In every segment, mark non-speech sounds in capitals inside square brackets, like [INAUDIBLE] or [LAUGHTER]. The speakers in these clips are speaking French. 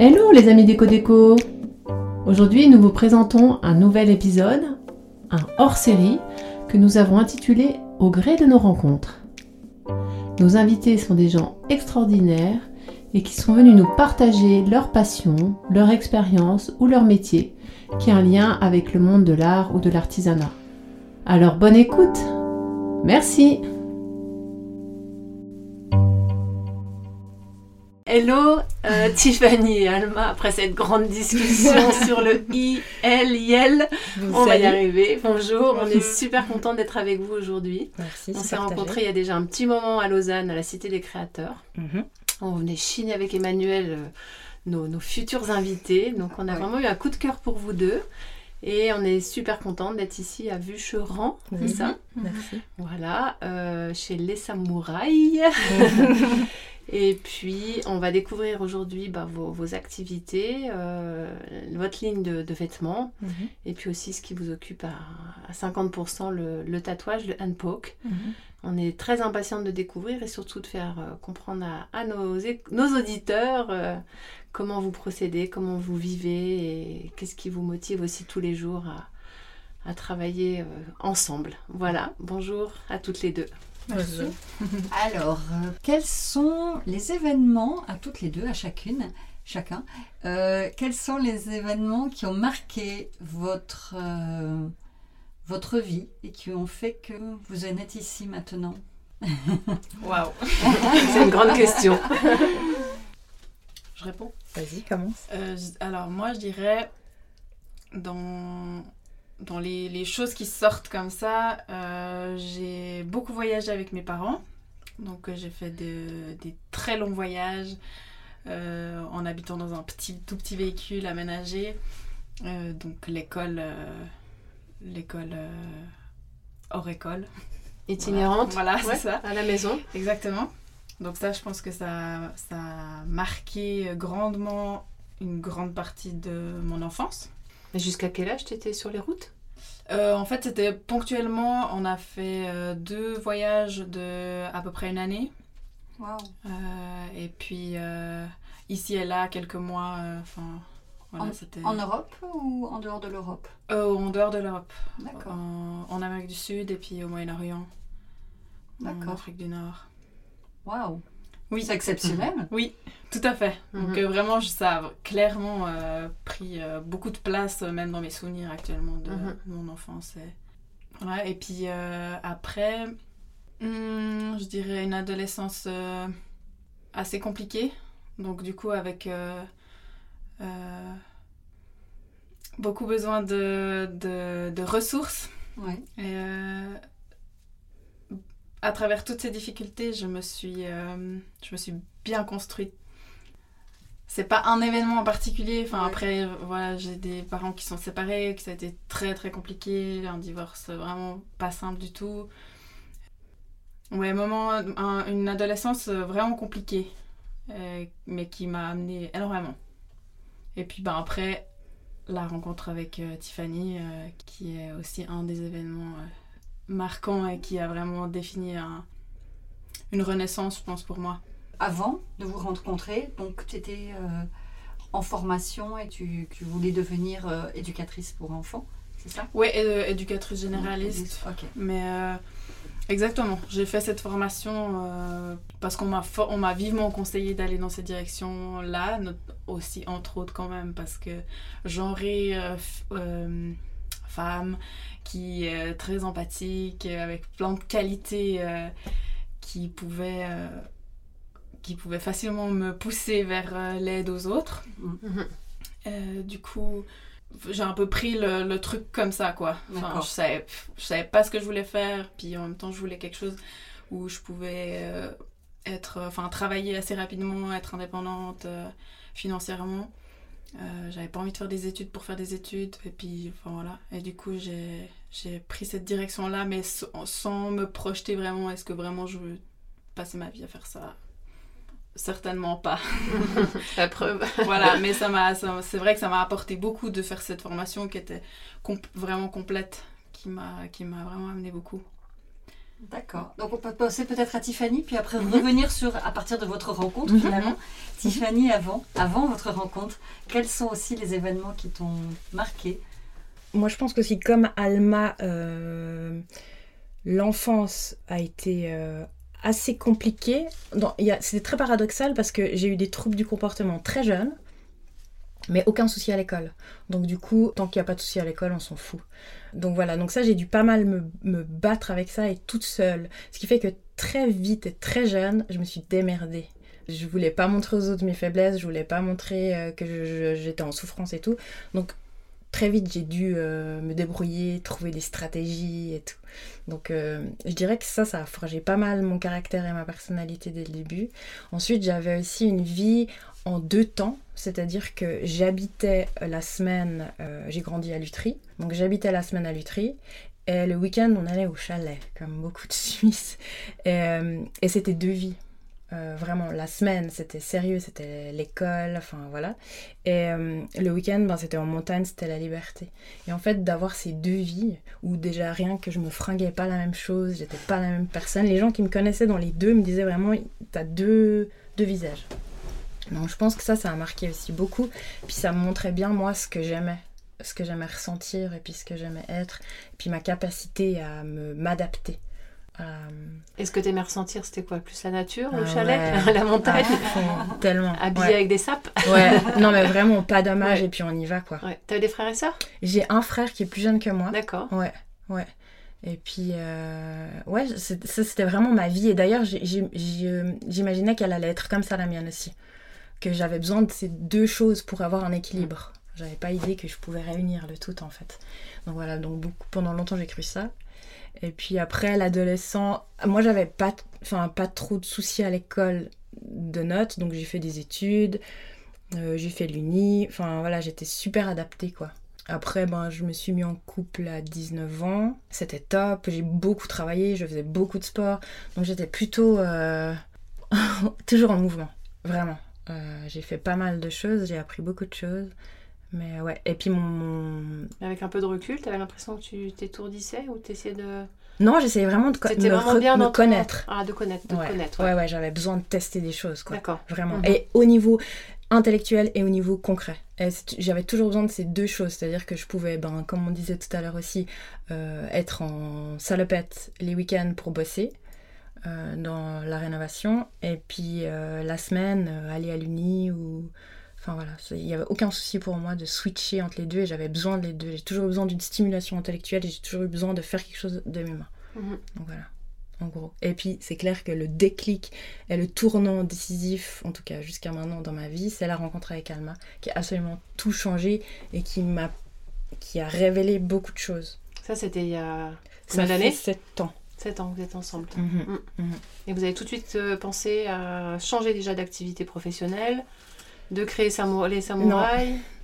Hello les amis déco déco Aujourd'hui nous vous présentons un nouvel épisode, un hors-série que nous avons intitulé Au gré de nos rencontres. Nos invités sont des gens extraordinaires et qui sont venus nous partager leur passion, leur expérience ou leur métier qui a un lien avec le monde de l'art ou de l'artisanat. Alors bonne écoute Merci Hello euh, Tiffany et Alma, après cette grande discussion [LAUGHS] sur le I, L, L, on va y arriver. Bonjour, on est [LAUGHS] super content d'être avec vous aujourd'hui. Merci. On s'est rencontrés il y a déjà un petit moment à Lausanne, à la Cité des Créateurs. Mhm. On venait chiner avec Emmanuel euh, nos, nos futurs invités. Donc on a Ouais. vraiment eu un coup de cœur pour vous deux. Et on est super content d'être ici à Vucheran, c'est ça? Merci. Voilà, euh, chez Les Samouraïs. [LAUGHS] Et puis, on va découvrir aujourd'hui bah, vos, vos activités, euh, votre ligne de, de vêtements, Mhm. et puis aussi ce qui vous occupe à, à 50%, le, le tatouage, le hand poke. Mhm. On est très impatiente de découvrir et surtout de faire euh, comprendre à, à nos, auditeurs euh, comment vous procédez, comment vous vivez et qu'est-ce qui vous motive aussi tous les jours à, à travailler ensemble. Voilà, bonjour à toutes les deux. Merci. Alors, euh, quels sont les événements, à toutes les deux, à chacune, chacun, euh, quels sont les événements qui ont marqué votre, euh, votre vie et qui ont fait que vous en êtes ici maintenant [LAUGHS] Waouh [LAUGHS] C'est une grande question. Je réponds. Vas-y, commence. Euh, alors moi, je dirais dans, dans les, les choses qui sortent comme ça, euh, j'ai beaucoup voyagé avec mes parents. Donc euh, j'ai fait de- des très longs voyages euh, en habitant dans un petit, tout petit véhicule aménagé. Donc l'école, l'école hors école. [LAUGHS] Itinérante Voilà, Ouais, c'est ça. À la maison. Exactement. Donc ça, je pense que ça, ça a marqué grandement une grande partie de mon enfance. Et jusqu'à quel âge tu étais sur les routes? Euh, en fait, c'était ponctuellement, on a fait euh, deux voyages de à peu près une année. Waouh Euh, et puis euh, ici et là, quelques mois. euh, Enfin, voilà, En- En Europe ou en dehors de l'Europe? Euh, en dehors de l'Europe. D'accord. En, en Amérique du Sud et puis au Moyen-Orient. En D'accord. Afrique du Nord. Waouh Oui. C'est exceptionnel Oui, tout à fait. Donc Mhm. euh, vraiment, ça a clairement euh, pris euh, beaucoup de place, même dans mes souvenirs actuellement de Mhm. mon enfance. Et, voilà. et puis après, hmm, je dirais une adolescence assez compliquée. Donc du coup, avec beaucoup besoin de, de, de ressources. Ouais. Et à travers toutes ces difficultés, je me suis, euh, je me suis bien construite. C'est pas un événement en particulier. Enfin, Ouais. après, voilà, j'ai des parents qui sont séparés, que ça a été très très compliqué, un divorce vraiment pas simple du tout. Ouais, moment, un- une adolescence euh, vraiment compliquée, euh, mais qui m'a amené énormément. Et puis, ben après, la rencontre avec euh, Tiffany, qui est aussi un des événements euh, marquants et qui a vraiment défini un- une renaissance, je pense, pour moi. Avant de vous rencontrer, donc tu étais euh, en formation et tu, tu voulais devenir euh, éducatrice pour enfants, c'est ça? Oui, éducatrice généraliste. Mais euh, exactement, j'ai fait cette formation euh, parce qu'on m'a for- on m'a vivement conseillé d'aller dans cette direction-là, not- aussi entre autres quand même parce que euh, euh, femme qui est très empathique, euh, avec plein de qualités euh, qui pouvaient euh, qui pouvaient facilement me pousser vers euh, l'aide aux autres. Mhm. Euh, du coup, j'ai un peu pris le, le truc comme ça, quoi. Enfin, je savais, je savais pas ce que je voulais faire, puis en même temps, je voulais quelque chose où je pouvais euh, être, enfin, travailler assez rapidement, être indépendante euh, financièrement. Euh, J'avais pas envie de faire des études pour faire des études, et puis, enfin voilà. Et du coup, j'ai j'ai pris cette direction-là, mais sans, sans me projeter vraiment. Est-ce que vraiment je veux passer ma vie à faire ça? Certainement pas. [LAUGHS] La preuve. [LAUGHS] voilà, mais ça m'a, ça- c'est vrai que ça m'a apporté beaucoup de faire cette formation qui était comp- vraiment complète, qui m'a, qui m'a vraiment amené beaucoup. D'accord. Donc on peut passer peut-être à Tiffany, puis après revenir sur, à partir de votre rencontre finalement. Tiffany, avant, avant votre rencontre, quels sont aussi les événements qui t'ont marqué? Moi je pense qu'aussi comme Alma, euh, l'enfance a été euh, assez compliquée. C'était très paradoxal parce que j'ai eu des troubles du comportement très jeune mais aucun souci à l'école. Donc du coup, tant qu'il n'y a pas de souci à l'école, on s'en fout. Donc voilà, donc ça j'ai dû pas mal me, battre avec ça et toute seule. Ce qui fait que très vite et très jeune, je me suis démerdée. Je voulais pas montrer aux autres mes faiblesses, je voulais pas montrer euh, que j'étais en souffrance et tout. Donc très vite j'ai dû euh, me débrouiller, trouver des stratégies et tout. Donc euh, je dirais que ça, ça a forgé pas mal mon caractère et ma personnalité dès le début. Ensuite j'avais aussi une vie en deux temps, c'est-à-dire que j'habitais la semaine, euh, j'ai grandi à Lutry, donc j'habitais la semaine à Lutry, et le week-end on allait au chalet, comme beaucoup de Suisses, et, euh, c'était deux vies. Euh, vraiment, la semaine c'était sérieux, c'était l'école, enfin voilà. Et le week-end, ben, c'était en montagne, c'était la liberté. Et en fait, d'avoir ces deux vies, où déjà rien que je me fringuais pas la même chose, j'étais pas la même personne, les gens qui me connaissaient dans les deux me disaient vraiment, t'as deux, deux visages. Donc je pense que ça, ça a marqué aussi beaucoup. Puis ça me montrait bien moi ce que j'aimais, ce que j'aimais ressentir et puis ce que j'aimais être. Et puis ma capacité à me m'adapter. Euh... Et ce que tu aimais ressentir, c'était quoi Plus la nature, le ah chalet, [LAUGHS] la montagne? Tellement. Habillé avec des sapes? Ouais, [LAUGHS] non mais vraiment, pas dommage et puis on y va quoi. Ouais. T'avais des frères et sœurs? J'ai un frère qui est plus jeune que moi. D'accord. Ouais, ouais. Et puis, euh, ouais, ça c'était vraiment ma vie. Et d'ailleurs, j'imaginais qu'elle allait être comme ça la mienne aussi que j'avais besoin de ces deux choses pour avoir un équilibre. J'avais pas idée que je pouvais réunir le tout en fait. Donc voilà, donc pendant longtemps j'ai cru ça. Et puis après l'adolescent, moi j'avais pas, enfin pas trop de soucis à l'école de notes, donc j'ai fait des études, euh, j'ai fait l'uni, enfin voilà j'étais super adaptée quoi. Après, ben, je me suis mis en couple à 19 ans. C'était top. J'ai beaucoup travaillé, je faisais beaucoup de sport. Donc j'étais plutôt euh, [LAUGHS] toujours en mouvement. Vraiment. Euh, j'ai fait pas mal de choses, j'ai appris beaucoup de choses. Mais ouais, et puis mon. Avec un peu de recul, t'avais l'impression que tu t'étourdissais ou t'essayais de. Non, j'essayais vraiment de me, vraiment bien me connaître. Ah, de connaître, de ouais. connaître. Ouais, ouais, j'avais besoin de tester des choses, quoi. D'accord. Vraiment. Mhm. Et au niveau intellectuel et au niveau concret. J'avais toujours besoin de ces deux choses, c'est-à-dire que je pouvais, ben, comme on disait tout à l'heure aussi, euh, être en salopette les week-ends pour bosser, euh, dans la rénovation. Et puis euh, la semaine, euh, aller à l'Uni ou. Enfin voilà, il n'y avait aucun souci pour moi de switcher entre les deux et j'avais besoin de les deux. J'ai toujours eu besoin d'une stimulation intellectuelle et j'ai toujours eu besoin de faire quelque chose de mes mains. Mhm. Donc voilà, en gros. Et puis c'est clair que le déclic et le tournant décisif, en tout cas jusqu'à maintenant dans ma vie, c'est la rencontre avec Alma qui a absolument tout changé et qui m'a qui a révélé beaucoup de choses. Ça c'était il y a combien d'années? 7 ans. 7 ans que vous êtes ensemble. Mhm, mm. Et vous avez tout de suite euh, pensé à changer déjà d'activité professionnelle, de créer les samouraïs?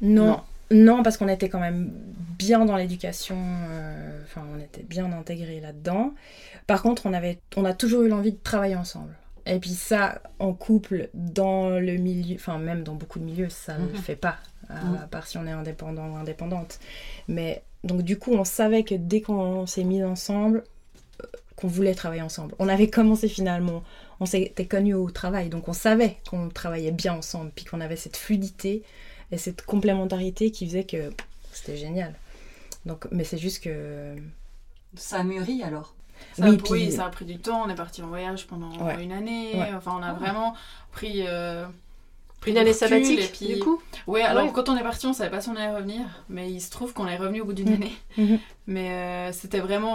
Non. non. parce qu'on était quand même bien dans l'éducation, euh, enfin on était bien intégrés là-dedans. Par contre, on, avait, on a toujours eu l'envie de travailler ensemble. Et puis ça, en couple, dans le milieu, enfin même dans beaucoup de milieux, ça ne le mhm. fait pas, à part si on est indépendant ou indépendante. Mais donc du coup, on savait que dès qu'on s'est mis ensemble, qu'on voulait travailler ensemble. On avait commencé finalement, on s'était connus au travail, donc on savait qu'on travaillait bien ensemble, puis qu'on avait cette fluidité et cette complémentarité qui faisait que c'était génial. Donc, mais c'est juste que ça a mûri alors. oui, puis... ça a pris du temps. On est parti en voyage pendant une année. Enfin, on a ah. vraiment pris. Euh, une année sabbatique, puis... du coup Oui, alors quand on est parti, on savait pas si on allait revenir, mais il se trouve qu'on est revenu au bout d'une mm. année. Mm-hmm. Mais euh, c'était vraiment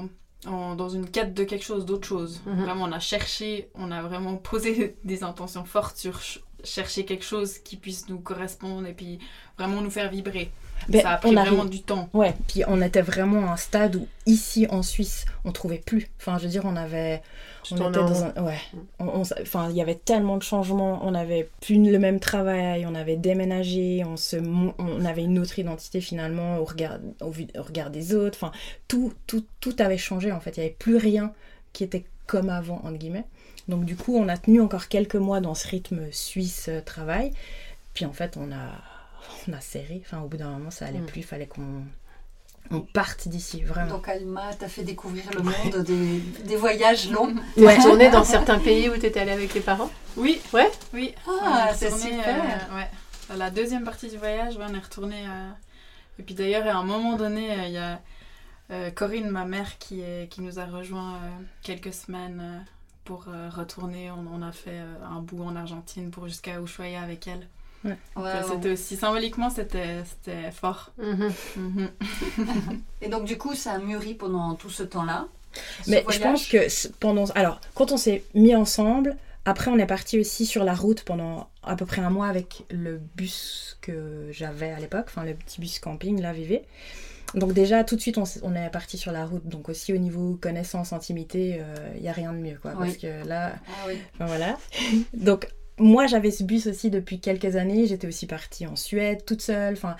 en dans une quête de quelque chose, d'autre chose. Mhm. Vraiment, on a cherché, on a vraiment posé [LAUGHS] des intentions fortes sur chercher quelque chose qui puisse nous correspondre et puis vraiment nous faire vibrer. Ben, ça a pris vraiment du temps. Ouais, puis on était vraiment à un stade où ici en Suisse, on trouvait plus. Enfin, je veux dire, on avait on était dans un, ouais. enfin, il y avait tellement de changements. On n'avait plus le même travail. On avait déménagé. On se, on avait une autre identité finalement au regard, au, regard des autres. Enfin, tout, tout, tout avait changé en fait. Il n'y avait plus rien qui était comme avant entre guillemets. Donc du coup, on a tenu encore quelques mois dans ce rythme suisse euh, travail. Puis en fait, on a, [LAUGHS] on a serré. Enfin, au bout d'un moment, ça allait mm. plus. Il fallait qu'on on parte d'ici, vraiment. Donc Alma t'a fait découvrir le monde des, des voyages longs. Tu as tourné dans certains pays où tu étais allée avec les parents? Oui. Ouais? Oui. Ah, c'est retourné, super. euh, ouais. Dans la deuxième partie du voyage, ouais, on est retourné. euh, Et puis d'ailleurs, à un moment donné, euh, il y a euh, Corinne, ma mère, qui, est... qui nous a rejoint euh, quelques semaines euh, pour euh, retourner. On, on a fait euh, un bout en Argentine pour jusqu'à Ushuaia avec elle. Ouais, euh. C'était aussi symboliquement, c'était c'était fort. Mhm. Mhm. [LAUGHS] Et donc du coup, ça a mûri pendant tout ce temps-là. Mais je pense que pendant. Alors, quand on s'est mis ensemble, après, on est parti aussi sur la route pendant à peu près un mois avec le bus que j'avais à l'époque, enfin le petit bus camping, là, VV. Donc, déjà, tout de suite, on, est parti sur la route. Donc, aussi au niveau connaissance, intimité, il n'y a rien de mieux, quoi. Oui. Parce que là, Ah oui. Voilà. [LAUGHS] Donc, moi, j'avais ce bus aussi depuis quelques années. J'étais aussi partie en Suède toute seule. Enfin,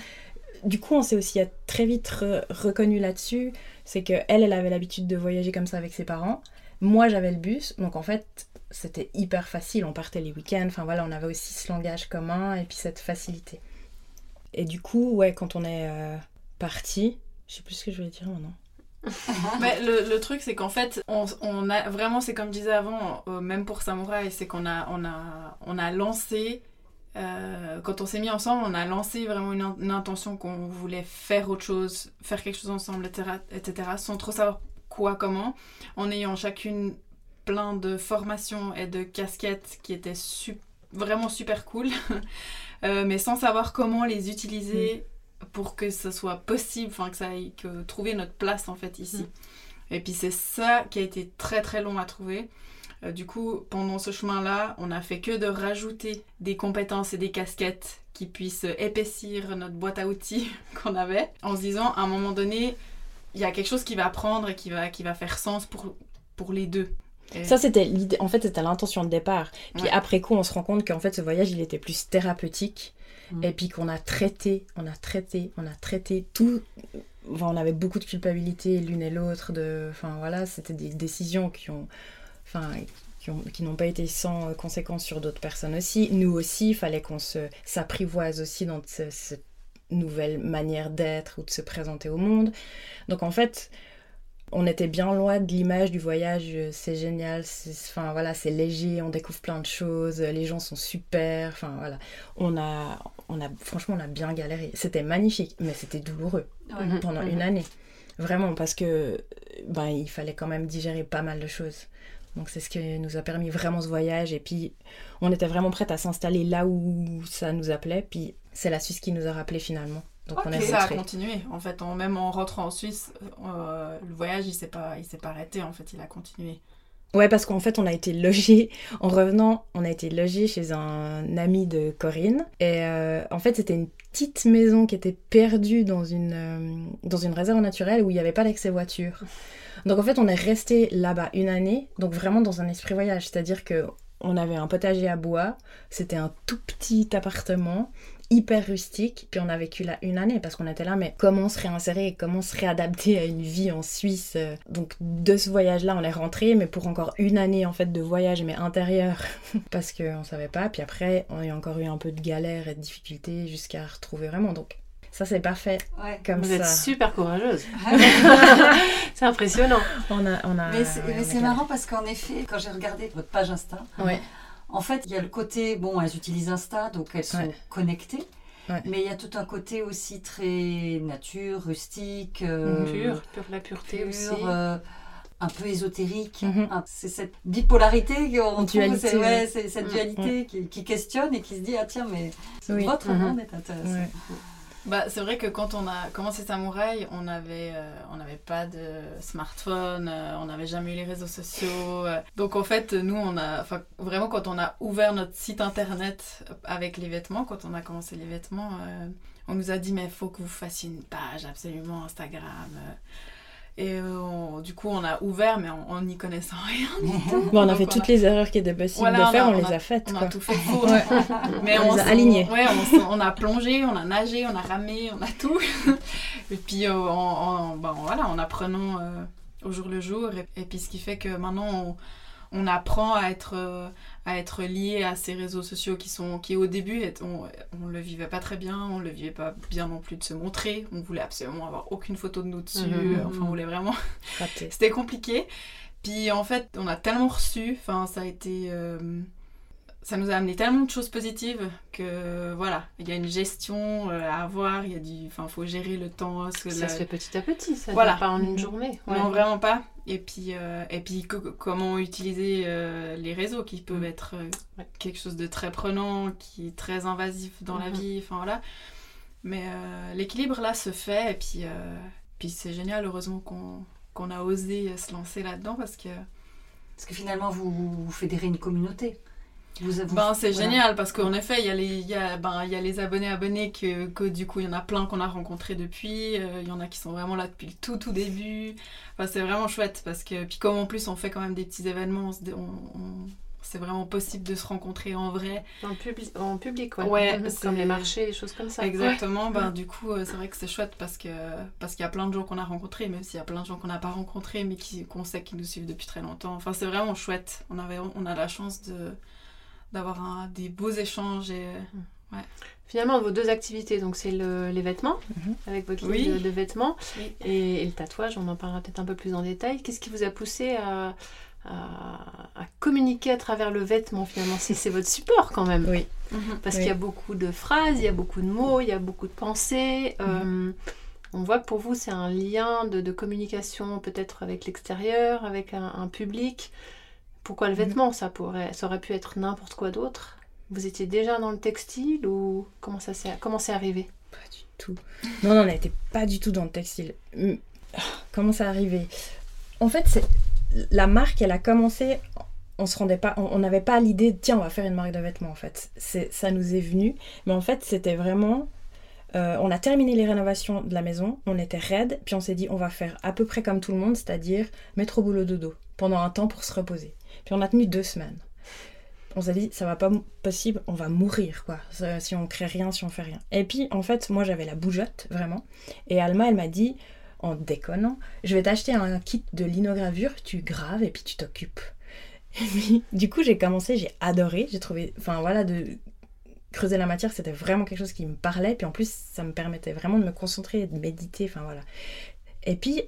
du coup, on s'est aussi très vite re- reconnu là-dessus. C'est que elle, elle avait l'habitude de voyager comme ça avec ses parents. Moi, j'avais le bus. Donc, en fait, c'était hyper facile. On partait les week-ends. Enfin, voilà, on avait aussi ce langage commun et puis cette facilité. Et du coup, ouais, quand on est euh, parti, je sais plus ce que je voulais dire maintenant. [LAUGHS] Mais le, le truc, c'est qu'en fait, on, on a vraiment, c'est comme je disais avant, euh, même pour Samouraï, c'est qu'on a, on a, on a lancé, euh, quand on s'est mis ensemble, on a lancé vraiment une, in- une intention qu'on voulait faire autre chose, faire quelque chose ensemble, etc., etc., sans trop savoir quoi, comment, en ayant chacune plein de formations et de casquettes qui étaient sup- vraiment super cool, [LAUGHS] euh, mais sans savoir comment les utiliser pour que ce soit possible, enfin que ça aille, que trouver notre place en fait ici. Et puis c'est ça qui a été très très long à trouver. Euh, du coup, pendant ce chemin-là, on a fait que de rajouter des compétences et des casquettes qui puissent épaissir notre boîte à outils [LAUGHS] qu'on avait, en se disant à un moment donné, il y a quelque chose qui va prendre et qui va, qui va faire sens pour, pour les deux. Et- Ça, c'était l'idée. En fait, c'était l'intention de départ. Puis Ouais. après coup, on se rend compte qu'en fait, ce voyage, il était plus thérapeutique. Mm. Et puis qu'on a traité, on a traité, on a traité tout. Enfin, on avait beaucoup de culpabilité l'une et l'autre. De... Enfin, voilà, c'était des décisions qui ont. Enfin. Qui, ont- qui n'ont pas été sans conséquences sur d'autres personnes aussi. Nous aussi, il fallait qu'on se s'apprivoise aussi dans ce- cette nouvelle manière d'être ou de se présenter au monde. Donc en fait, on était bien loin de l'image du voyage, euh, c'est génial, c'est, enfin voilà, c'est léger, on découvre plein de choses, les gens sont super, enfin voilà. On a, on a, franchement, on a bien galéré. C'était magnifique, mais c'était douloureux Ouais. Mhm. pendant Mhm. une année. Vraiment, parce que ben, il fallait quand même digérer pas mal de choses. Donc c'est ce qui nous a permis vraiment ce voyage. Et puis on était vraiment prête à s'installer là où ça nous appelait. Puis c'est la Suisse qui nous a rappelé finalement. Donc on ça a continué. En fait, en- même en rentrant en Suisse, euh, le voyage, il s'est pas, il s'est pas arrêté. En fait, il a continué. Ouais, parce qu'en fait, on a été logé. En revenant, on a été logé chez un ami de Corinne. Et euh, en fait, c'était une petite maison qui était perdue dans une, euh, dans une réserve naturelle où il n'y avait pas d'accès voiture. Donc en fait, on est resté là-bas une année, donc vraiment dans un esprit voyage. C'est-à-dire que on avait un potager à bois, c'était un tout petit appartement, hyper rustique, puis on a vécu là une année parce qu'on était là, mais comment se réinsérer, comment se réadapter à une vie en Suisse euh. Donc de ce voyage-là, on est rentré, mais pour encore une année en fait de voyage, mais intérieur, [LAUGHS] parce qu'on savait pas. Puis après, on a encore eu un peu de galère et de difficultés jusqu'à retrouver vraiment. Donc ça, c'est parfait Ouais. comme Vous ça. êtes super courageuse. [LAUGHS] c'est impressionnant. On a, on a, Mais c'est ouais, marrant parce qu'en effet, quand j'ai regardé votre page Insta, Ouais. En fait, il y a le côté, bon, elles utilisent Insta, donc elles sont Ouais. connectées. Ouais. Mais il y a tout un côté aussi très nature, rustique, euh, Pure, pure la pureté pur, aussi. euh, un peu ésotérique. Mhm. Un- C'est cette bipolarité qu'on trouve, c'est ouais, cette Mm. dualité qui, qui questionne et qui se dit ah tiens mais Oui. votre Mhm. monde est intéressant. Bah, c'est vrai que quand on a commencé Samouraï, on euh, n'avait pas de smartphone, euh, on n'avait jamais eu les réseaux sociaux. euh. donc en fait, nous, on a, vraiment quand on a ouvert notre site internet avec les vêtements, quand on a commencé les vêtements, on nous a dit mais il faut que vous fassiez une page absolument Instagram. Et euh, on- du coup, on a ouvert, mais en en n'y connaissant rien. Bon, on a Donc, fait on toutes a- les erreurs qui étaient possibles Voilà, de faire, on on, a- les on a faites. On a quoi. tout fait. Ouais. [LAUGHS] Mais On on, les a alignés. Ouais, on, on a plongé, on a nagé, on a ramé, on a tout. [LAUGHS] et puis euh, en, en- ben, voilà, en apprenant euh, au jour le jour. Et, et puis ce qui fait que maintenant, on, apprend à être, euh, à être lié à ces réseaux sociaux qui sont qui au début on, on le vivait pas très bien, on le vivait pas bien non plus de se montrer, on voulait absolument avoir aucune photo de nous dessus, Mhm. enfin on voulait vraiment [LAUGHS] c'était compliqué. Puis en fait, on a tellement reçu, enfin ça a été euh, ça nous a amené tellement de choses positives que voilà, il y a une gestion euh, à avoir, il y a du enfin faut gérer le temps Ça la- se fait petit à petit, ça ne Voilà. pas en une journée. Ouais. non, vraiment pas. Et puis, euh, et puis co- comment utiliser euh, les réseaux qui peuvent être euh, Ouais. quelque chose de très prenant, qui est très invasif dans la Mhm. vie. Enfin voilà. Mais euh, l'équilibre là se fait. Et puis, euh, puis c'est génial, heureusement qu'on qu'on a osé se lancer là-dedans parce que Parce que finalement, vous, vous fédérez une communauté. Vous, ben, c'est voilà. génial parce qu'en effet, il y, a les- il y, a, ben, il y a les abonnés abonnés que, que du coup, il y en a plein qu'on a rencontrés depuis. euh, Il y en a qui sont vraiment là depuis le tout tout début. Enfin, c'est vraiment chouette parce que, puis comme en plus on fait quand même des petits événements, on on- c'est vraiment possible de se rencontrer en vrai. En, public, en public, ouais. Ouais, Comme les marchés, les choses comme ça. Exactement, ben, Ouais. du coup, euh, c'est vrai que c'est chouette parce que parce qu'il y a plein de gens qu'on a rencontrés, même s'il y a plein de gens qu'on n'a pas rencontrés, mais qui- qu'on sait qui nous suivent depuis très longtemps. Enfin, c'est vraiment chouette. On, avait, on a la chance de d'avoir un- des beaux échanges et Finalement, vos deux activités, donc c'est le- les vêtements, Mhm. avec votre Oui. ligne de, de vêtements, Oui. et, et le tatouage, on en parlera peut-être un peu plus en détail. Qu'est-ce qui vous a poussé à, à- à communiquer à travers le vêtement finalement? C'est c'est votre support quand même. Oui. Parce Oui. qu'il y a beaucoup de phrases, il y a beaucoup de mots, il y a beaucoup de pensées. Euh, on voit que pour vous, c'est un lien de, de communication peut-être avec l'extérieur, avec un, un public. Pourquoi le Mhm. vêtement ça, pourrait, ça aurait pu être n'importe quoi d'autre? Vous étiez déjà dans le textile ou comment ça s'est comment c'est arrivé? Pas du tout. Non, non, on n'était pas du tout dans le textile. Ah, Comment ça arrivé? En fait, c'est la marque, elle a commencé. On se rendait pas, on on n'avait pas l'idée de tiens, on va faire une marque de vêtements en fait. C'est, ça nous est venu, mais en fait, c'était vraiment. euh, on a terminé les rénovations de la maison, on était raide, puis on s'est dit on va faire à peu près comme tout le monde, c'est-à-dire mettre au boulot dodo pendant un temps pour se reposer. Puis on a tenu deux semaines. On s'est dit ça va pas possible, on va mourir quoi, si on crée rien, si on fait rien. Et puis en fait, moi j'avais la bougeotte vraiment, et Alma elle m'a dit en déconnant, je vais t'acheter un kit de linogravure, tu graves et puis tu t'occupes. [LAUGHS] Et du coup, j'ai commencé, j'ai adoré, j'ai trouvé, enfin voilà, de creuser la matière, c'était vraiment quelque chose qui me parlait, puis en plus, ça me permettait vraiment de me concentrer et de méditer, enfin voilà. Et puis,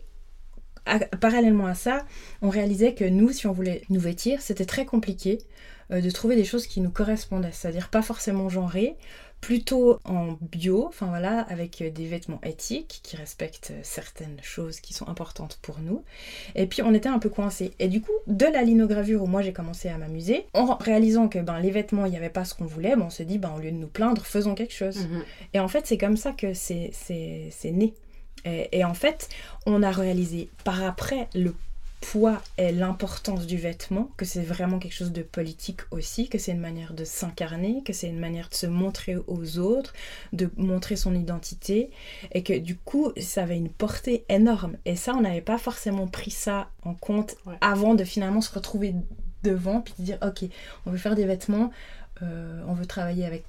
à- parallèlement à ça, on réalisait que nous, si on voulait nous vêtir, c'était très compliqué euh, de trouver des choses qui nous correspondaient, c'est-à-dire pas forcément genrées, plutôt en bio, enfin voilà, avec des vêtements éthiques qui respectent certaines choses qui sont importantes pour nous. Et puis on était un peu coincés. Et du coup, de la linogravure où moi j'ai commencé à m'amuser, en réalisant que ben, les vêtements, il n'y avait pas ce qu'on voulait, ben, on s'est dit, ben, au lieu de nous plaindre, faisons quelque chose. Et en fait, c'est comme ça que c'est né. Et, et en fait, on a réalisé par après le poids et l'importance du vêtement, que c'est vraiment quelque chose de politique aussi, que c'est une manière de s'incarner, que c'est une manière de se montrer aux autres, de montrer son identité, et que du coup, ça avait une portée énorme. Et ça, on n'avait pas forcément pris ça en compte Ouais. avant de finalement se retrouver devant, puis de dire, ok, on veut faire des vêtements, euh, on veut travailler avec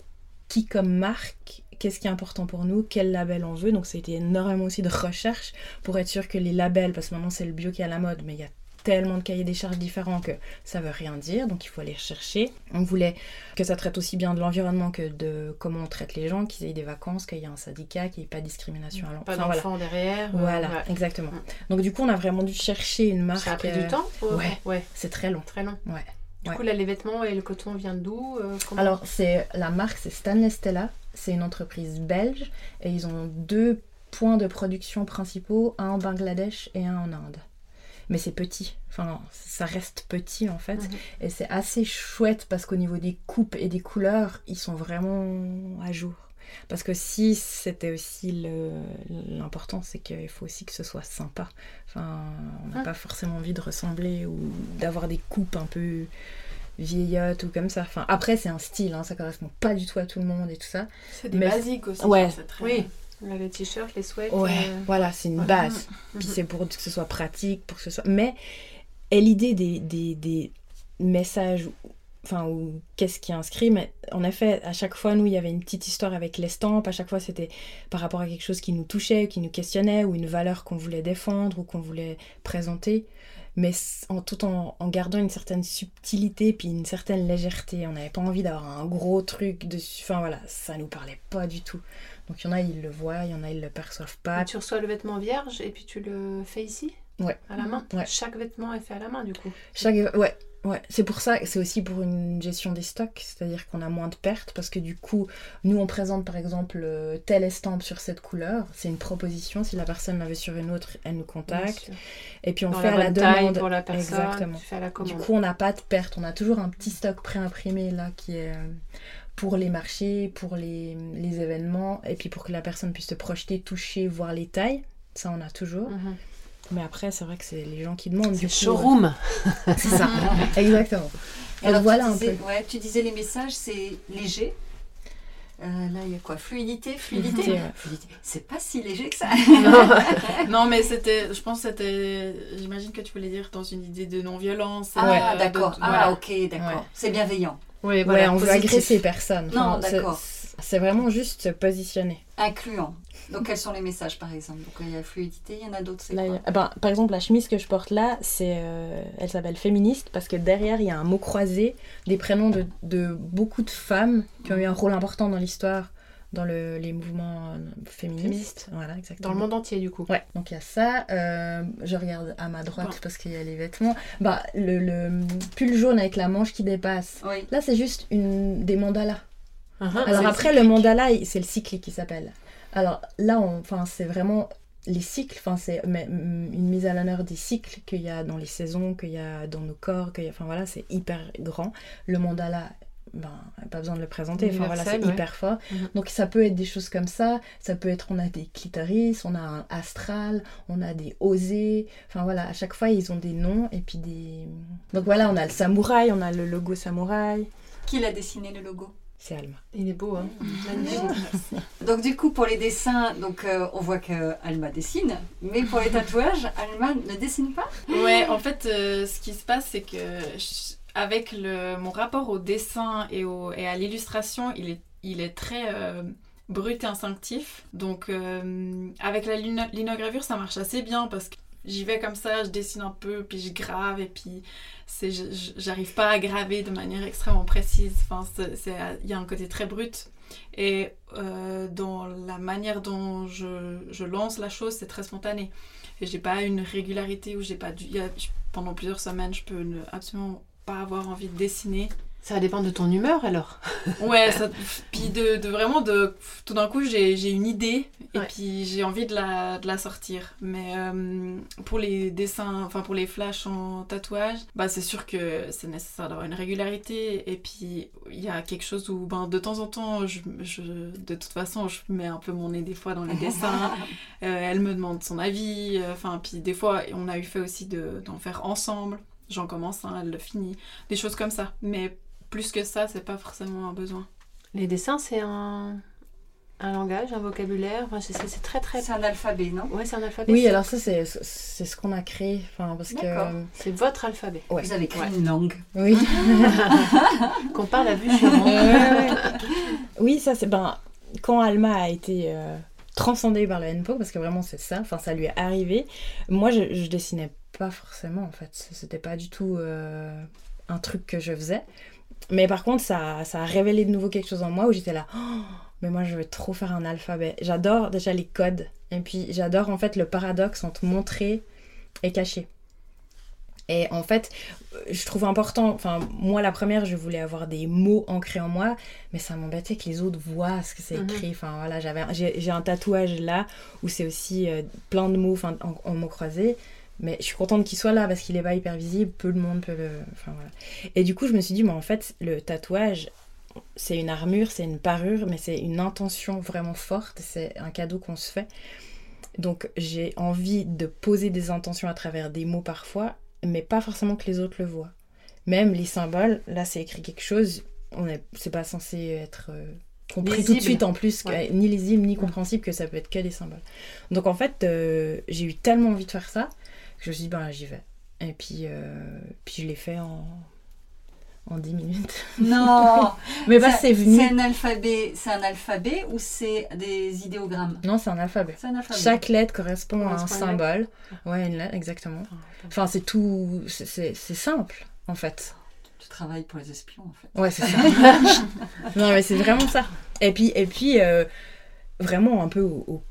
qui comme marque, qu'est-ce qui est important pour nous, quel label on veut. Donc ça a été énormément aussi de recherche pour être sûr que les labels, parce que maintenant c'est le bio qui est à la mode, mais il y a tellement de cahiers des charges différents que ça veut rien dire, donc il faut aller rechercher. On voulait que ça traite aussi bien de l'environnement que de comment on traite les gens, qu'ils aient des vacances, qu'il y ait un syndicat, qu'il n'y ait pas de discrimination à l'emploi. Pas Enfin, d'enfant derrière. euh, Voilà, ouais. exactement. Donc du coup, on a vraiment dû chercher une marque. Ça a pris euh, du temps ou- ouais. ouais, C'est très long. très long. Ouais. Du Ouais. coup, là, les vêtements et le coton viennent d'où euh, comment- Alors, c'est la marque, c'est Stanley Stella. C'est une entreprise belge et ils ont deux points de production principaux, un en Bangladesh et un en Inde. Mais c'est petit, enfin ça reste petit en fait, Mhm. et c'est assez chouette parce qu'au niveau des coupes et des couleurs, ils sont vraiment à jour. Parce que si c'était aussi l'important, c'est qu'il faut aussi que ce soit sympa. Enfin, on n'a Ah. pas forcément envie de ressembler ou d'avoir des coupes un peu vieillottes ou comme ça. Enfin, après, c'est un style, hein, ça correspond pas du tout à tout le monde et tout ça. c'est des Mais- basiques aussi. Ouais. Oui, là, les t-shirts, les sweats. Ouais, euh, voilà, c'est une base. Mhm. Puis c'est pour que ce soit pratique, pour que ce soit. Mais et l'idée des, des, des messages, enfin, ou qu'est-ce qui est inscrit, mais en effet, à chaque fois, nous, il y avait une petite histoire avec l'estampe. À chaque fois, c'était par rapport à quelque chose qui nous touchait, qui nous questionnait, ou une valeur qu'on voulait défendre ou qu'on voulait présenter. Mais en, tout en, en gardant une certaine subtilité puis une certaine légèreté. On n'avait pas envie d'avoir un gros truc dessus. Enfin voilà, ça nous parlait pas du tout. Donc il y en a, ils le voient, il y en a, ils le perçoivent pas. Et tu reçois le vêtement vierge et puis tu le fais ici? Ouais. À la main? Ouais. Chaque vêtement est fait à la main du coup? Chaque... Ouais, ouais. C'est pour ça, c'est aussi pour une gestion des stocks, c'est-à-dire qu'on a moins de pertes parce que du coup, nous on présente par exemple euh, telle estampe sur cette couleur, c'est une proposition. Si la personne la veut sur une autre, elle nous contacte et puis on Dans fait la à la demande. pour la personne. Exactement. La Du coup, on n'a pas de perte. On a toujours un petit stock préimprimé là qui est euh, pour les marchés, pour les, les événements, et puis pour que la personne puisse se projeter, toucher, voir les tailles. Ça, on a toujours. Mhm. Mais après, c'est vrai que c'est les gens qui demandent. C'est showroom. euh, [LAUGHS] C'est ça. [LAUGHS] Exactement. Et alors, voilà tu un disais, peu. Ouais, tu disais les messages, c'est léger. Euh, là, il y a quoi Fluidité Fluidité, Fluidité. C'est pas si léger que ça. [LAUGHS] Non, mais c'était, je pense que c'était, j'imagine que tu voulais dire dans une idée de non-violence. Ah, euh, d'accord. Ah, voilà. ok, d'accord. Ouais. C'est bienveillant. Oui, Ouais, voilà. on veut positif. agresser personne. Non, c'est- d'accord. C'est vraiment juste se positionner. Incluant. Donc, quels sont les messages, par exemple? Donc, il y a fluidité, il y en a d'autres, c'est Là, quoi a- ah ben, par exemple, la chemise que je porte là, c'est, euh, elle s'appelle féministe parce que derrière, il y a un mot croisé des prénoms de, de beaucoup de femmes qui ont eu un rôle important dans l'histoire, dans le- les mouvements euh, féministes. Voilà, exactement. Dans le monde entier du coup. Ouais, donc il y a ça. euh, je regarde à ma droite Ouais. parce qu'il y a les vêtements. Bah, le, le pull jaune avec la manche qui dépasse. Oui. Là, c'est juste une, des mandalas. Mhm. Alors c'est le après, le mandala, c'est le cycle qui s'appelle. Alors là, on- enfin, c'est vraiment les cycles, enfin, c'est mais, mm, une mise à l'honneur des cycles qu'il y a dans les saisons, qu'il y a dans nos corps, qu'il y a, enfin voilà, c'est hyper grand. Le mandala, ben, pas besoin de le présenter, enfin voilà, c'est ouais. hyper fort. Mhm. Donc ça peut être des choses comme ça, ça peut être, on a des clitoris, on a un astral, on a des osés, enfin voilà, à chaque fois ils ont des noms et puis des... Donc voilà, on a le samouraï, on a le logo samouraï, Qui l'a dessiné, le logo? C'est Alma. Il est beau, hein Magnifique. Donc du coup pour les dessins, donc euh, on voit que Alma dessine, mais pour les tatouages, Alma ne dessine pas? Ouais, en fait, euh, ce qui se passe, c'est que je- avec le, mon rapport au dessin et, au, et à l'illustration, il est, il est très euh, brut et instinctif. Donc, euh, avec la lino- linogravure, ça marche assez bien parce que j'y vais comme ça, je dessine un peu, puis je grave, et puis c'est, j'arrive pas à graver de manière extrêmement précise. Enfin, il y a un côté très brut. Et euh, dans la manière dont je, je lance la chose, c'est très spontané. Et j'ai pas une régularité où j'ai pas je- pendant plusieurs semaines, je peux absolument pas avoir envie de dessiner. Ça va dépendre de ton humeur alors. [LAUGHS] Ouais, ça, puis de, de vraiment de. Tout d'un coup, j'ai une idée et Ouais. puis j'ai envie de la, de la sortir. Mais euh, pour les dessins, enfin pour les flashs en tatouage, bah c'est sûr que c'est nécessaire d'avoir une régularité. Et puis il y a quelque chose où, ben, de temps en temps, je, je- de toute façon, je mets un peu mon nez des fois dans les dessins. [LAUGHS] Euh, elle me demande son avis. euh, Enfin, puis des fois, on a eu fait aussi de- d'en faire ensemble. J'en commence un, elle le finit. Des choses comme ça. Mais plus que ça, c'est pas forcément un besoin. Les dessins, c'est un, un langage, un vocabulaire. Enfin, c'est- c'est c'est très très. C'est un alphabet, non? Ouais, c'est un alphabet. Oui, c'est- alors ça, c'est c'est ce qu'on a créé. Enfin, parce que. D'accord. C'est votre alphabet. Ouais. Vous avez créé Ouais. une langue. Oui. [LAUGHS] Qu'on parle à vue ouais. oui, ça, c'est. Ben, quand Alma a été euh, transcendée par le NPO, parce que vraiment, c'est ça, enfin, ça lui est arrivé, moi, je, je dessinais pas forcément, en fait. C'était pas du tout euh, un truc que je faisais. Mais par contre, ça, ça a révélé de nouveau quelque chose en moi où j'étais là. Oh, mais moi, je veux trop faire un alphabet. J'adore déjà les codes. Et puis, j'adore en fait le paradoxe entre montrer et cacher. Et en fait, je trouve important, enfin, moi la première, je voulais avoir des mots ancrés en moi, mais ça m'embêtait que les autres voient ce que c'est Mhm. écrit. Enfin, voilà, j'avais, j'ai, j'ai un tatouage là où c'est aussi euh, plein de mots enfin, en, en mots croisés, mais je suis contente qu'il soit là parce qu'il est pas hyper visible, peu de monde peut le. Enfin, voilà. Et du coup, je me suis dit, mais en fait, le tatouage, c'est une armure, c'est une parure, mais c'est une intention vraiment forte, c'est un cadeau qu'on se fait. Donc j'ai envie de poser des intentions à travers des mots parfois, mais pas forcément que les autres le voient. Même les symboles, là c'est écrit quelque chose, on est, c'est pas censé être euh, compris tout de Lisible. suite en plus, que- ni lisible ni compréhensible, que ça peut être que des symboles. Donc en fait, euh, j'ai eu tellement envie de faire ça je me suis dit, ben j'y vais. Et puis, euh, puis je l'ai fait en, en 10 minutes. Non [LAUGHS] Mais bah, c'est C'est venu. un alphabet, c'est un alphabet ou c'est des idéogrammes? Non, c'est un alphabet. C'est un alphabet. Chaque lettre correspond à un Correspond à une symbole. Ouais, une lettre, exactement. Enfin, c'est tout. c'est- C'est c'est simple, en fait. Tu travailles pour les espions en fait. Ouais, c'est ça. [LAUGHS] non, mais c'est vraiment ça. Et puis, et puis euh, vraiment un peu au, au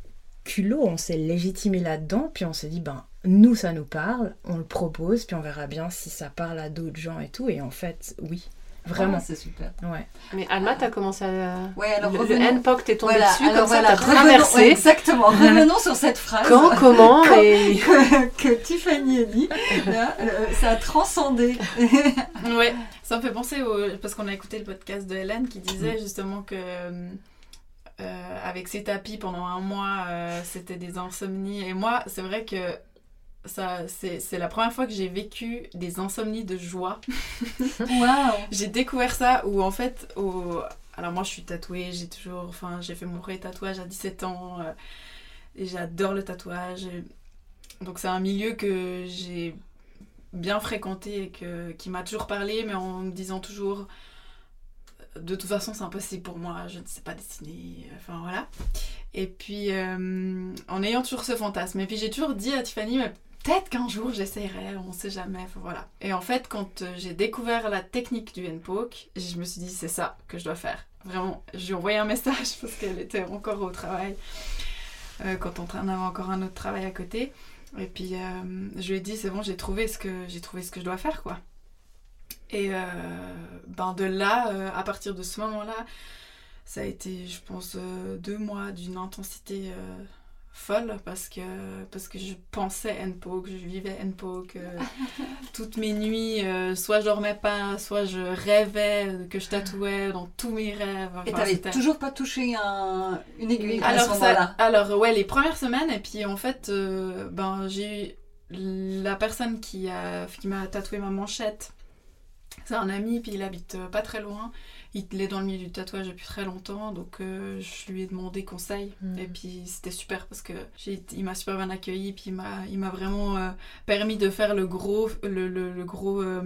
culot, on s'est légitimé là-dedans, puis on s'est dit, ben, nous, ça nous parle, on le propose, puis on verra bien si ça parle à d'autres gens et tout. Et en fait, oui, vraiment. Ah, c'est super. Ouais. Mais Alma, t'as commencé à. Ouais, alors le, le revenons- NPOC t'est tombé Voilà, dessus, alors comme ça, t'as revenons- ouais, exactement. [LAUGHS] Revenons sur cette phrase Quand, comment et... [LAUGHS] que, que Tiffany a dit. Là, euh, ça a transcendé. [LAUGHS] Ouais, ça me fait penser au. Parce qu'on a écouté le podcast de Hélène qui disait justement que. euh, avec ses tapis pendant un mois, euh, c'était des insomnies. Et moi, c'est vrai que ça, c'est c'est la première fois que j'ai vécu des insomnies de joie. [LAUGHS] Waouh. J'ai découvert ça où en fait, au... alors moi je suis tatouée, j'ai toujours, enfin j'ai fait mon vrai tatouage à 17 ans euh, et j'adore le tatouage. Donc c'est un milieu que j'ai bien fréquenté et que, qui m'a toujours parlé, mais en me disant toujours, de toute façon c'est impossible pour moi, je ne sais pas dessiner, enfin voilà. Et puis euh, en ayant toujours ce fantasme, et puis j'ai toujours dit à Tiffany, mais peut-être qu'un jour j'essayerai, on sait jamais, voilà. Et en fait, quand euh, j'ai découvert la technique du NPOK, je me suis dit c'est ça que je dois faire. Vraiment, je lui ai envoyé un message [LAUGHS] parce qu'elle était encore au travail, euh, quand on avait encore un autre travail à côté. Et puis euh, je lui ai dit c'est bon, j'ai trouvé ce que trouvé ce que je dois faire quoi. Et ben de là, à partir de ce moment-là, ça a été, je pense, deux mois d'une intensité folle parce que, parce que je pensais NPOC, je vivais NPOC euh, [LAUGHS] toutes mes nuits. euh, soit je dormais pas, soit je rêvais que je tatouais dans tous mes rêves. Et t'avais toujours pas touché un- une aiguille à alors, ce ça- alors, ouais, les premières semaines, et puis en fait, euh, ben, j'ai eu la personne qui a- qui m'a tatoué ma manchette. C'est un ami, puis il habite euh, pas très loin. Il est dans le milieu du tatouage depuis très longtemps, donc euh, je lui ai demandé conseil. Mhm. Et puis c'était super parce que il m'a super bien accueilli, puis il m'a vraiment euh, permis de faire le gros, le, le- le gros euh,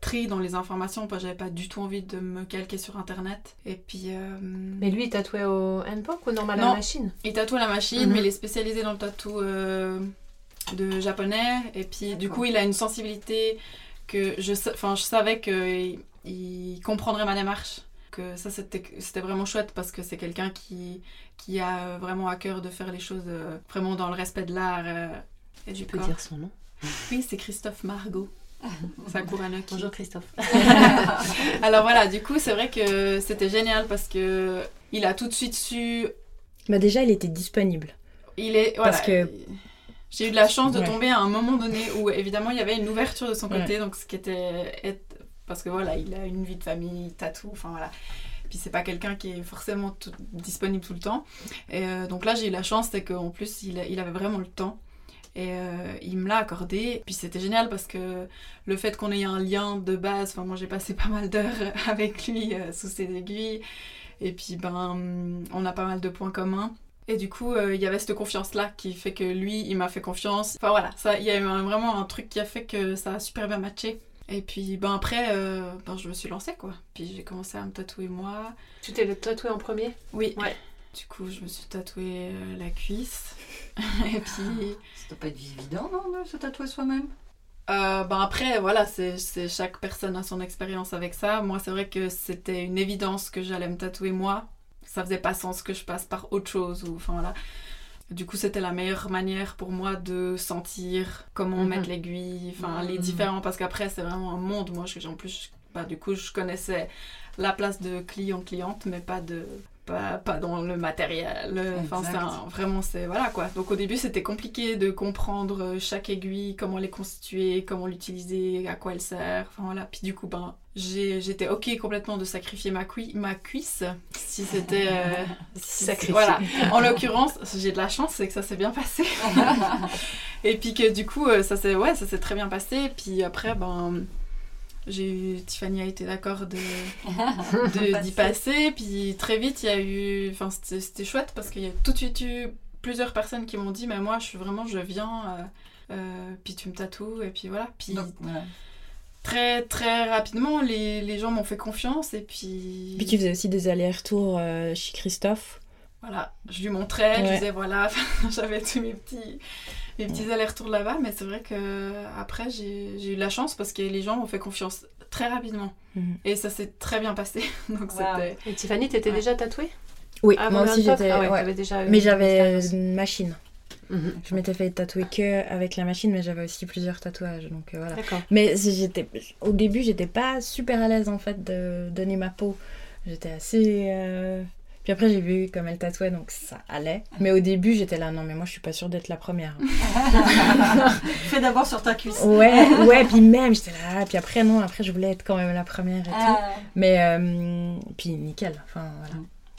tri dans les informations, parce que j'avais pas du tout envie de me calquer sur internet. Et puis. Mais lui, il tatouait au NPOC ou normal à la machine? il tatoue à la machine, Mhm. mais il est spécialisé dans le tatou de japonais. Et puis, du coup, il a une sensibilité que je, enfin, je savais qu'il il comprendrait ma démarche. Que ça, c'était vraiment chouette parce que c'est quelqu'un qui, qui a vraiment à cœur de faire les choses euh, vraiment dans le respect de l'art euh, et du Tu peux corps. dire son nom Oui, c'est Christophe Margot. [LAUGHS] Sakuranoki. Bonjour Christophe. [LAUGHS] Alors voilà, du coup, c'est vrai que c'était génial parce que il a tout de suite su Bah, déjà, il était disponible. Il est voilà, Parce que- j'ai eu de la chance de Ouais. tomber à un moment donné où évidemment il y avait une ouverture de son Ouais. côté, donc ce qui était être- parce que voilà, il a une vie de famille, il tatoue, enfin voilà. Puis c'est pas quelqu'un qui est forcément disponible tout le temps. Et euh, donc là j'ai eu la chance, c'est qu'en plus il, avait vraiment le temps. Et euh, il me l'a accordé. Puis c'était génial parce que le fait qu'on ait un lien de base, enfin moi j'ai passé [LAUGHS] pas mal d'heures avec lui euh, sous ses aiguilles. Et puis ben on a pas mal de points communs. Et du coup, il y avait cette confiance-là qui fait que lui, il m'a fait confiance. Enfin voilà, ça, il y a vraiment un truc qui a fait que ça a super bien matché. Et puis ben après, euh, ben, je me suis lancée quoi. Puis j'ai commencé à me tatouer moi. Tu t'es tatoué en premier? Oui. Ouais. Du coup, je me suis tatoué euh, la cuisse. [LAUGHS] Et puis, Ça doit pas être évident, non, de se tatouer soi-même? Euh, ben après, voilà, c'est c'est- chaque personne a son expérience avec ça. Moi, c'est vrai que c'était une évidence que j'allais me tatouer moi. Ça faisait pas sens que je passe par autre chose ou enfin voilà. Du coup, c'était la meilleure manière pour moi de sentir comment Mhm. mettre l'aiguille, enfin les Mhm. différents, parce qu'après c'est vraiment un monde. Moi, je- en plus, bah, du coup, je connaissais la place de client-cliente, mais pas de pas, pas dans le matériel. Enfin, un- vraiment, c'est voilà quoi. Donc au début, c'était compliqué de comprendre euh, chaque aiguille, comment les constituer, comment l'utiliser, à quoi elle sert. Enfin voilà. Puis du coup, ben, j'étais ok complètement de sacrifier ma, cui- ma cuisse si c'était euh, [LAUGHS] si-. Voilà. En l'occurrence, j'ai de la chance, c'est que ça s'est bien passé. [LAUGHS] Et puis que du coup, euh, ça s'est ouais, ça s'est très bien passé. Puis après, ben, j'ai eu Tiffany a été d'accord de [LAUGHS] d'y passer. Puis très vite, il y a eu, enfin, c'était c'était chouette parce qu'il y a tout de suite eu plusieurs personnes qui m'ont dit, mais moi, je suis vraiment, je viens. euh, euh, puis tu me tatoues et puis voilà. Puis Donc, voilà. très très rapidement, les, les gens m'ont fait confiance et puis. Puis tu faisais aussi des allers-retours euh, chez Christophe. Voilà, je lui montrais, je Ouais. disais voilà, [LAUGHS] j'avais tous mes petits, mes petits allers-retours là-bas, mais c'est vrai que après j'ai j'ai eu de la chance parce que les gens m'ont fait confiance très rapidement Mhm. et ça s'est très bien passé. [LAUGHS] Donc Wow. c'était. Et Tiffany, t'étais Ouais. déjà tatouée? Oui, Avant moi aussi j'étais. Ah ouais, ouais. t'avais déjà Mais j'avais une machine. Mhm. Je m'étais fait tatouer que avec la machine, mais j'avais aussi plusieurs tatouages. Donc euh, voilà. D'accord. Mais si j'étais, au début, j'étais pas super à l'aise en fait de donner ma peau. J'étais assez. euh, Puis après, j'ai vu comme elle tatouait, donc ça allait. Mais au début, j'étais là, non, mais moi, je suis pas sûre d'être la première. [LAUGHS] Fais d'abord sur ta cuisse. Ouais, ouais, puis même, j'étais là. Puis après, non, après, je voulais être quand même la première et tout. Ah, Mais, euh, puis nickel. Enfin, voilà.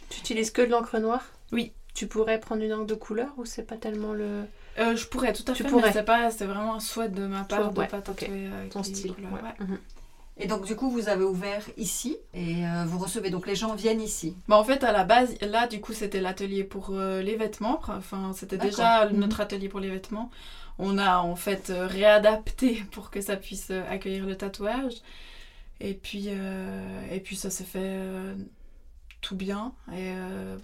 Tu utilises que de l'encre noire? Oui. Tu pourrais prendre une encre de couleur ou c'est pas tellement le. Euh, je pourrais tout à Tu fait, pourrais. mais c'est pas, c'est vraiment un souhait de ma part de ouais, pas ok. tatouer avec ton les style ouais. Mhm. Et donc du coup, vous avez ouvert ici et euh, vous recevez. Donc les gens viennent ici. Bah, en fait, à la base, là, du coup, c'était l'atelier pour euh, les vêtements. Enfin, c'était déjà Mhm. notre atelier pour les vêtements. On a en fait euh, réadapté [LAUGHS] pour que ça puisse accueillir le tatouage. Et puis, et puis ça s'est fait tout bien. Et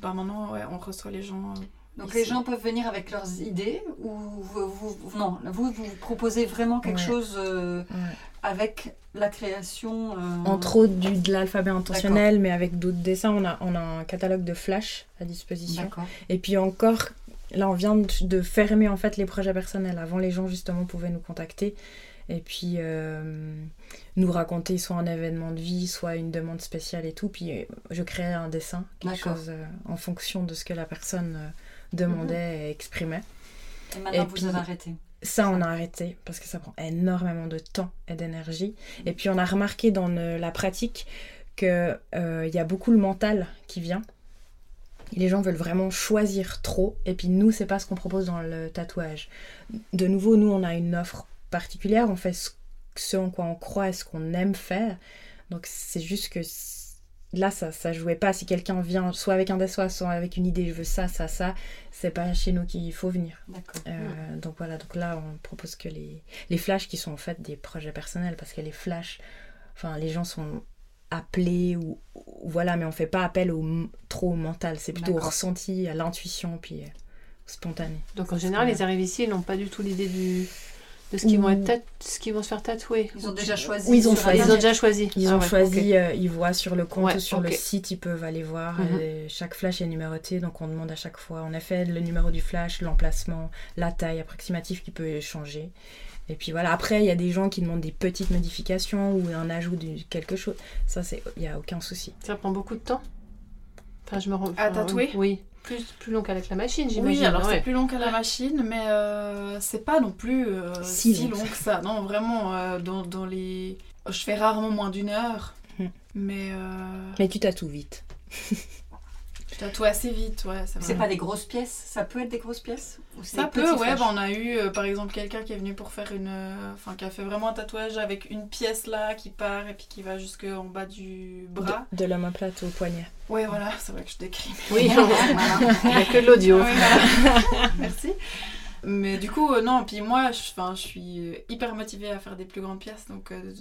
bah, maintenant, ouais, on reçoit les gens. Donc Ici. les gens peuvent venir avec leurs idées ou vous, non, vous vous proposez vraiment quelque Ouais. chose euh, Ouais. avec la création. euh, Entre autres, du, de l'alphabet intentionnel, mais avec d'autres dessins. On a, on a un catalogue de flash à disposition. Et puis encore, là, on vient de, de fermer en fait les projets personnels. Avant, les gens justement pouvaient nous contacter et puis euh, nous raconter soit un événement de vie, soit une demande spéciale et tout. Puis je créais un dessin, quelque chose euh, en fonction de ce que la personne demandait et exprimait. Et maintenant Et vous puis- avez arrêté. Ça, on a arrêté parce que ça prend énormément de temps et d'énergie. Et puis, on a remarqué dans le- la pratique qu'il y a beaucoup le mental qui vient. Les gens veulent vraiment choisir trop. Et puis, nous, c'est pas ce qu'on propose dans le tatouage. De nouveau, nous, on a une offre particulière. On fait ce, ce en quoi on croit et ce qu'on aime faire. Donc, c'est juste que là, ça, ça jouait pas. Si quelqu'un vient soit avec un dessin, soit avec une idée, je veux ça, ça, ça, c'est pas chez nous qu'il faut venir. Euh, Donc voilà, donc là on propose que les, les flashs qui sont en fait des projets personnels parce que les flashs, enfin les gens sont appelés ou, ou voilà, mais on fait pas appel au, trop au mental, c'est plutôt au ressenti, à l'intuition, puis euh, spontané. Donc en général, ils arrivent ici, ils n'ont pas du tout l'idée du... de ce qu'ils vont, être ce qu'ils vont se faire tatouer. Ils ont déjà choisi. Oui, ils ont choisi. Ils ont déjà choisi. Ils Ah ont ouais, choisi, ok. euh, ils voient sur le compte Ouais, ou sur le site, ils peuvent aller voir. Mhm. et chaque flash est numéroté, donc on demande à chaque fois, en effet, le numéro du flash, l'emplacement, la taille approximative qui peut changer. Et puis voilà, après, il y a des gens qui demandent des petites modifications ou un ajout de quelque chose. Ça, c'est, il n'y a aucun souci. Ça prend beaucoup de temps Enfin, je me rends... À enfin, tatouer Oui. Plus, plus long qu'avec la machine, j'imagine. Oui, alors ouais. c'est plus long qu'à la machine, mais euh, c'est pas non plus euh, Si si, long. long que ça. Non, vraiment, euh, dans, dans les. Je fais rarement moins d'une heure, Mhm. mais euh, Mais tu tatoues vite. [LAUGHS] je tatoue assez vite, ouais. C'est pas des grosses pièces? Ça peut être des grosses pièces? Ou Ça des peut, ouais. bah, on a eu euh, par exemple quelqu'un qui est venu pour faire une. euh, Enfin, qui a fait vraiment un tatouage avec une pièce là qui part et puis qui va jusqu'en bas du bras. De, de l'omoplate au poignet. Ouais, voilà, c'est vrai que je décris. Oui, [LAUGHS] Voilà. il n'y a que de l'audio. Oui, voilà. [LAUGHS] Merci. Mais du coup, euh, non, puis moi, je, suis hyper motivée à faire des plus grandes pièces, donc euh,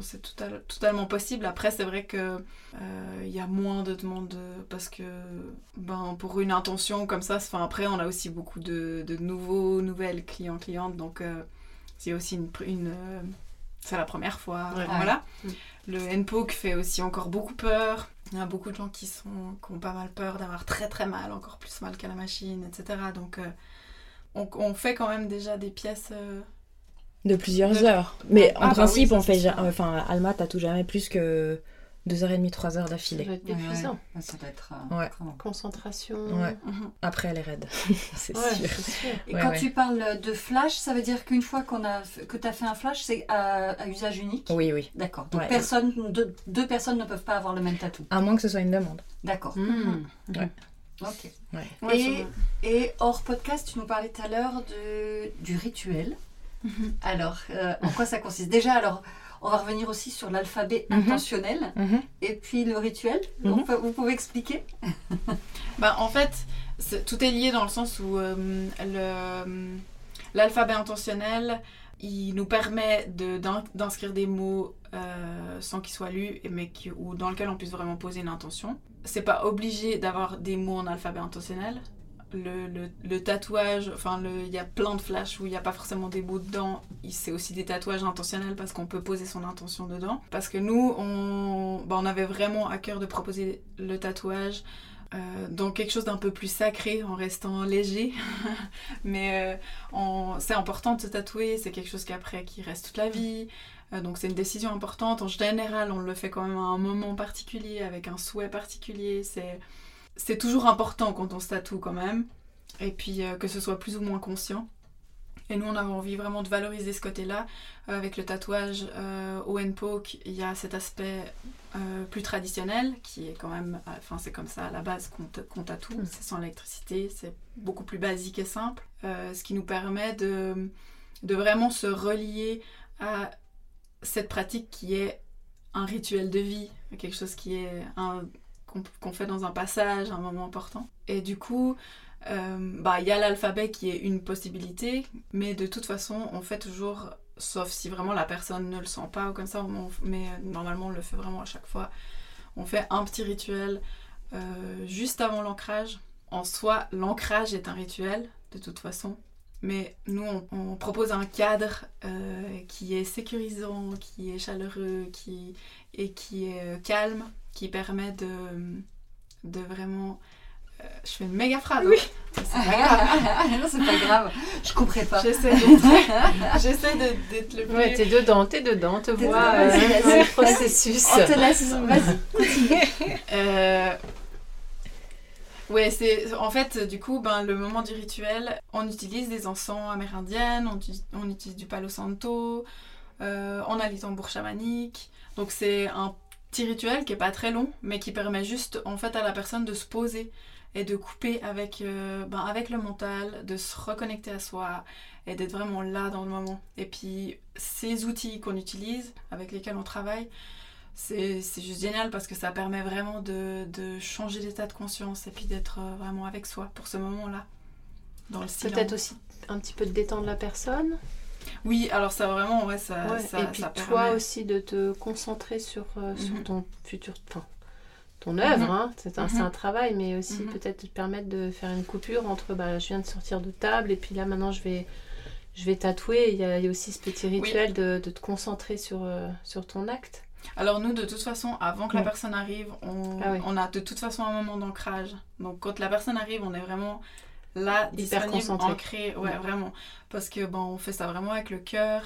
c'est total- totalement possible. Après, c'est vrai que euh, il y a moins de demandes euh, parce que ben, pour une intention comme ça, après, on a aussi beaucoup de, de nouveaux, nouvelles clients, clientes, donc euh, c'est aussi une. une, euh, c'est la première fois. Ouais. Voilà. Mm. Le NPOC fait aussi encore beaucoup peur. Il y a beaucoup de gens qui, sont, qui ont pas mal peur d'avoir très très mal, encore plus mal qu'à la machine, etc. Donc euh, on, on fait quand même déjà des pièces. euh, De plusieurs De- heures. Mais Ah, en bah oui, principe, ça, on fait. ja-. Enfin, Alma tatoue jamais plus que 2h30, 3h Ça d'affilée. doit être Ouais, ouais. épuisant. Ouais, Ça doit être. euh, Ouais. Concentration. Ouais. mhm. Après, elle est raide. [LAUGHS] c'est Ouais, sûr. c'est sûr. Et Ouais, quand ouais. tu parles de flash, ça veut dire qu'une fois qu'on a, que tu as fait un flash, c'est à, à usage unique? Oui, oui. D'accord. Donc Ouais. personne, deux, deux personnes ne peuvent pas avoir le même tatou? À moins que ce soit une demande. D'accord. Ouais. Ok. Ouais, Et- hors podcast, tu nous parlais tout à l'heure du rituel. Mhm. Alors, euh, en quoi ça consiste? Déjà, alors, on va revenir aussi sur l'alphabet Mhm. intentionnel Mhm. et puis le rituel. On peut- vous pouvez expliquer? [LAUGHS] Bah, en fait, tout est lié dans le sens où euh, le- l'alphabet intentionnel, Il nous permet d'inscrire des mots euh, sans qu'ils soient lus, mais ou dans lequel on puisse vraiment poser une intention. C'est pas obligé d'avoir des mots en alphabet intentionnel. Le, le- le tatouage, enfin, il y a plein de flashs où il n'y a pas forcément des mots dedans. C'est aussi des tatouages intentionnels parce qu'on peut poser son intention dedans. Parce que nous, on, bah, on avait vraiment à cœur de proposer le tatouage euh, dans quelque chose d'un peu plus sacré en restant léger. [LAUGHS] Mais euh, c'est important de se tatouer, c'est quelque chose qu'après qui reste toute la vie. Euh, donc c'est une décision importante. En général, on le fait quand même à un moment particulier, avec un souhait particulier. C'est, c'est toujours important quand on se tatoue quand même. Et puis euh, que ce soit plus ou moins conscient. Et nous, on avait envie vraiment de valoriser ce côté-là. Euh, avec le tatouage euh, au Poke, il y a cet aspect euh, plus traditionnel qui est quand même, enfin c'est comme ça à la base qu'on ta- qu'on tatoue, Mm. c'est sans électricité, c'est beaucoup plus basique et simple, Euh, ce qui nous permet de, de vraiment se relier à cette pratique qui est un rituel de vie, quelque chose qui est un qu'on qu'on fait dans un passage, un moment important. Et du coup, euh, bah, il y a l'alphabet qui est une possibilité, mais de toute façon, on fait toujours, sauf si vraiment la personne ne le sent pas ou comme ça, mais euh, normalement on le fait vraiment à chaque fois. On fait un petit rituel euh, juste avant l'ancrage. En soi, l'ancrage est un rituel, de toute façon. Mais nous, on, propose un cadre qui est sécurisant, qui est chaleureux, qui, et qui est calme, qui permet de, de vraiment... je fais une méga phrase. Oui. hein. C'est pas grave. [LAUGHS] non, c'est pas grave. Je couperai pas. J'essaie d'être, j'essaie de- d'être le plus... Ouais, t'es dedans, t'es dedans, on te T'es voit dedans, euh, vas-y, dans vas-y. le processus. On te laisse. Vas-y. [LAUGHS] Euh, Ouais, c'est en fait du coup ben le moment du rituel, on utilise des encens amérindiennes, on utilise du palo santo, euh, on a les tambours chamaniques. Donc c'est un petit rituel qui est pas très long, mais qui permet juste en fait à la personne de se poser et de couper avec euh, ben, avec le mental, de se reconnecter à soi et d'être vraiment là dans le moment. Et puis ces outils qu'on utilise, avec lesquels on travaille, c'est juste génial parce que ça permet vraiment de, de changer d'état de conscience et puis d'être euh, vraiment avec soi pour ce moment-là. Dans le silence. Peut-être aussi un petit peu de détendre la personne. Oui, alors ça vraiment, ouais, ça. Ouais, ça et puis ça toi permet- aussi de te concentrer sur, euh, sur Mhm. ton futur, enfin, ton œuvre. Mhm. hein. C'est un, Mhm. un travail, mais aussi Mhm. peut-être te permettre de faire une coupure entre bah, je viens de sortir de table et puis là maintenant je vais, je vais tatouer. Il y, a, il y a aussi ce petit rituel de, de te concentrer sur, euh, sur ton acte. Alors nous, de toute façon, avant que la personne arrive, on, Ah oui. on a de toute façon un moment d'ancrage. Donc quand la personne arrive, on est vraiment là, Hyper concentré. ancré. Ouais, Ouais. vraiment. Parce que bon, on fait ça vraiment avec le cœur.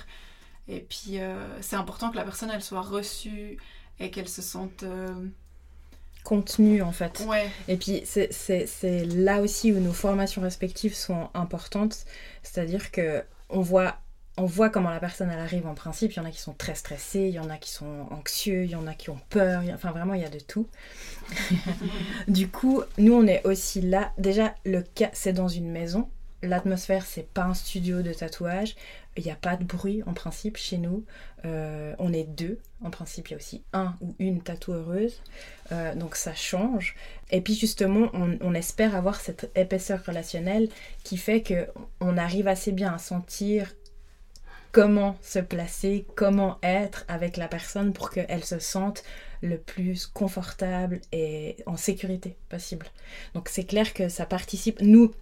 Et puis euh, c'est important que la personne, elle soit reçue et qu'elle se sente... euh, Contenu en fait. Ouais, Et puis c'est- c'est c'est là aussi où nos formations respectives sont importantes. C'est-à-dire que on voit, on voit comment la personne elle arrive en principe. Il y en a qui sont très stressés, il y en a qui sont anxieux, il y en a qui ont peur. a- Enfin vraiment il y a de tout. [LAUGHS] du coup, nous on est aussi là. Déjà le cas c'est dans une maison. L'atmosphère c'est pas un studio de tatouage. Il n'y a pas de bruit en principe chez nous. Euh, on est deux. En principe il y a aussi un ou une tatoueuse. Euh, donc ça change. Et puis justement, on, on espère avoir cette épaisseur relationnelle qui fait que on arrive assez bien à sentir comment se placer, comment être avec la personne pour qu'elle se sente le plus confortable et en sécurité possible. Donc c'est clair que ça participe. Nous,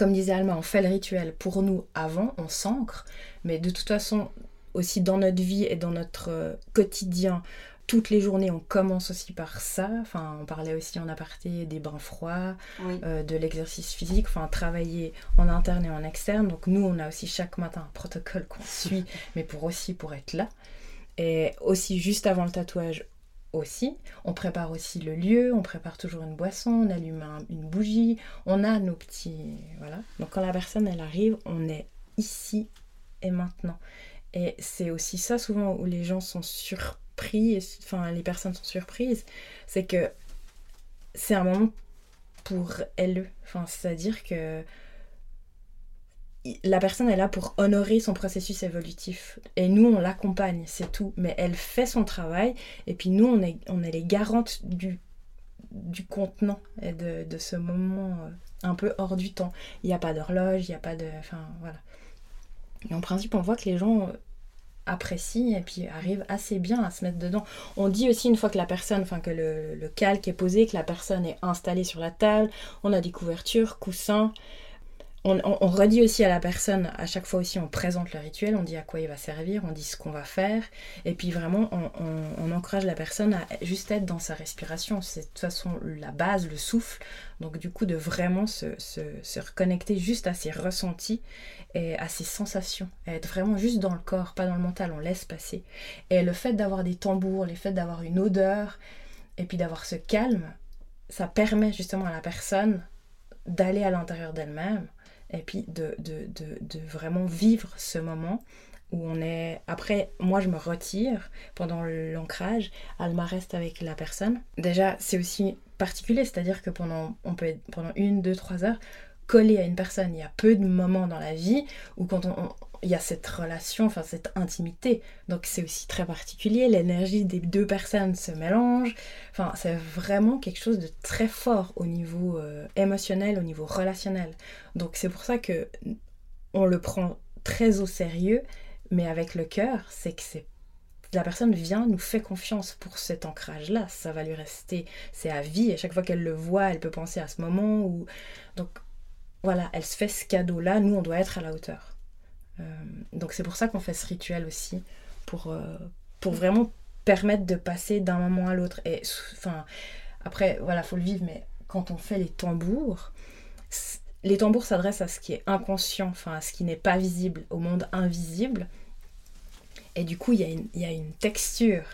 comme disait Alma, on fait le rituel pour nous avant, on s'ancre, mais de toute façon, aussi dans notre vie et dans notre euh, quotidien, toutes les journées, on commence aussi par ça. Enfin, on parlait aussi en aparté des bains froids, Oui. euh, de l'exercice physique, enfin travailler en interne et en externe. Donc nous, on a aussi chaque matin un protocole qu'on suit, [LAUGHS] mais pour aussi pour être là. Et aussi juste avant le tatouage aussi, on prépare aussi le lieu, on prépare toujours une boisson, on allume un- une bougie, on a nos petits voilà. Donc quand la personne elle arrive, on est ici et maintenant. Et c'est aussi ça souvent où les gens sont surpris, enfin les personnes sont surprises, c'est que c'est un moment pour elle. Enfin, c'est-à-dire que la personne est là pour honorer son processus évolutif. Et nous, on l'accompagne, c'est tout. Mais elle fait son travail, et puis nous, on est, on est les garantes du, du contenant et de, de ce moment euh, un peu hors du temps. Il n'y a pas d'horloge, il n'y a pas de... Enfin, voilà. Et en principe, on voit que les gens euh, apprécient et puis arrivent assez bien à se mettre dedans. On dit aussi une fois que la personne, enfin que le, le calque est posé, que la personne est installée sur la table, on a des couvertures, coussins. On, redit aussi à la personne, à chaque fois aussi on présente le rituel, on dit à quoi il va servir, on dit ce qu'on va faire, et puis vraiment on, encourage la personne à juste être dans sa respiration. C'est de toute façon la base, le souffle. Donc du coup de vraiment se, se, reconnecter juste à ses ressentis et à ses sensations, être vraiment juste dans le corps, pas dans le mental, on laisse passer. Et le fait d'avoir des tambours, le fait d'avoir une odeur, et puis d'avoir ce calme, ça permet justement à la personne d'aller à l'intérieur d'elle-même et puis de, de, de, vraiment vivre ce moment où on est... Après, moi je me retire pendant l'ancrage, Alma reste avec la personne. Déjà, c'est aussi particulier, c'est-à-dire que pendant, on peut pendant une, deux, trois heures collé à une personne. Il y a peu de moments dans la vie où quand on, il y a cette relation, enfin cette intimité. Donc c'est aussi très particulier. L'énergie des deux personnes se mélange. Enfin, c'est vraiment quelque chose de très fort au niveau euh, émotionnel, au niveau relationnel. Donc c'est pour ça que on le prend très au sérieux, mais avec le cœur, c'est que c'est la personne vient, nous fait confiance pour cet ancrage-là. Ça va lui rester, c'est à vie. À chaque fois qu'elle le voit, elle peut penser à ce moment où. Donc voilà, elle se fait ce cadeau-là. Nous, on doit être à la hauteur. Euh, donc c'est pour ça qu'on fait ce rituel aussi, pour, euh, pour vraiment permettre de passer d'un moment à l'autre. Et enfin, après, voilà, faut le vivre, mais quand on fait les tambours, les tambours s'adressent à ce qui est inconscient, enfin à ce qui n'est pas visible, au monde invisible. Et du coup, il y, a une- il y a une texture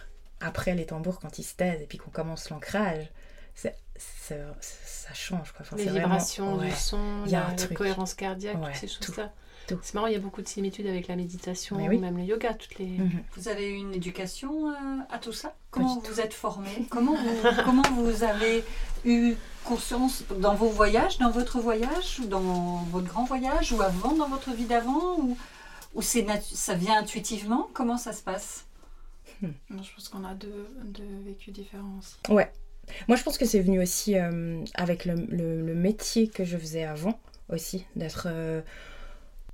après les tambours quand ils se taisent et puis qu'on commence l'ancrage. C'est- ça change quoi. Enfin, Les vraiment- vibrations ouais. du son, Il y a la, un la truc. cohérence cardiaque, Ouais, toutes ces choses-là. tout. C'est marrant, il y a beaucoup de similitudes avec la méditation, Mais oui. même le yoga, toutes les... Mhm. Vous avez eu une éducation euh, à tout ça? Comment vous êtes formé comment vous, comment vous avez eu conscience dans vos voyages, dans votre voyage, ou dans votre grand voyage, ou avant, dans votre vie d'avant, ou, ou c'est natu- ça vient intuitivement? Comment ça se passe? Non, je pense qu'on a deux, deux vécus différents aussi. Moi, je pense que c'est venu aussi euh, avec le, métier que je faisais avant aussi, d'être, euh,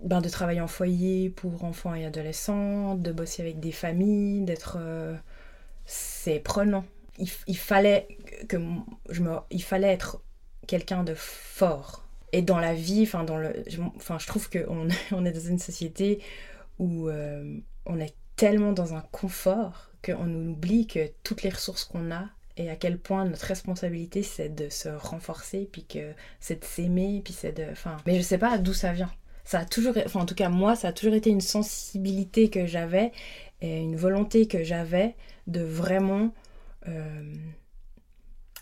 ben, de travailler en foyer pour enfants et adolescents, de bosser avec des familles, d'être, euh, c'est prenant. Il, fallait que je me, il fallait être quelqu'un de fort. Et dans la vie, enfin dans le, enfin je trouve qu'on [LAUGHS] on est dans une société où on est tellement dans un confort qu'on oublie que toutes les ressources qu'on a et à quel point notre responsabilité c'est de se renforcer puis que c'est de s'aimer puis c'est de enfin mais je sais pas d'où ça vient. Ça a toujours enfin en tout cas moi ça a toujours été une sensibilité que j'avais et une volonté que j'avais de vraiment euh,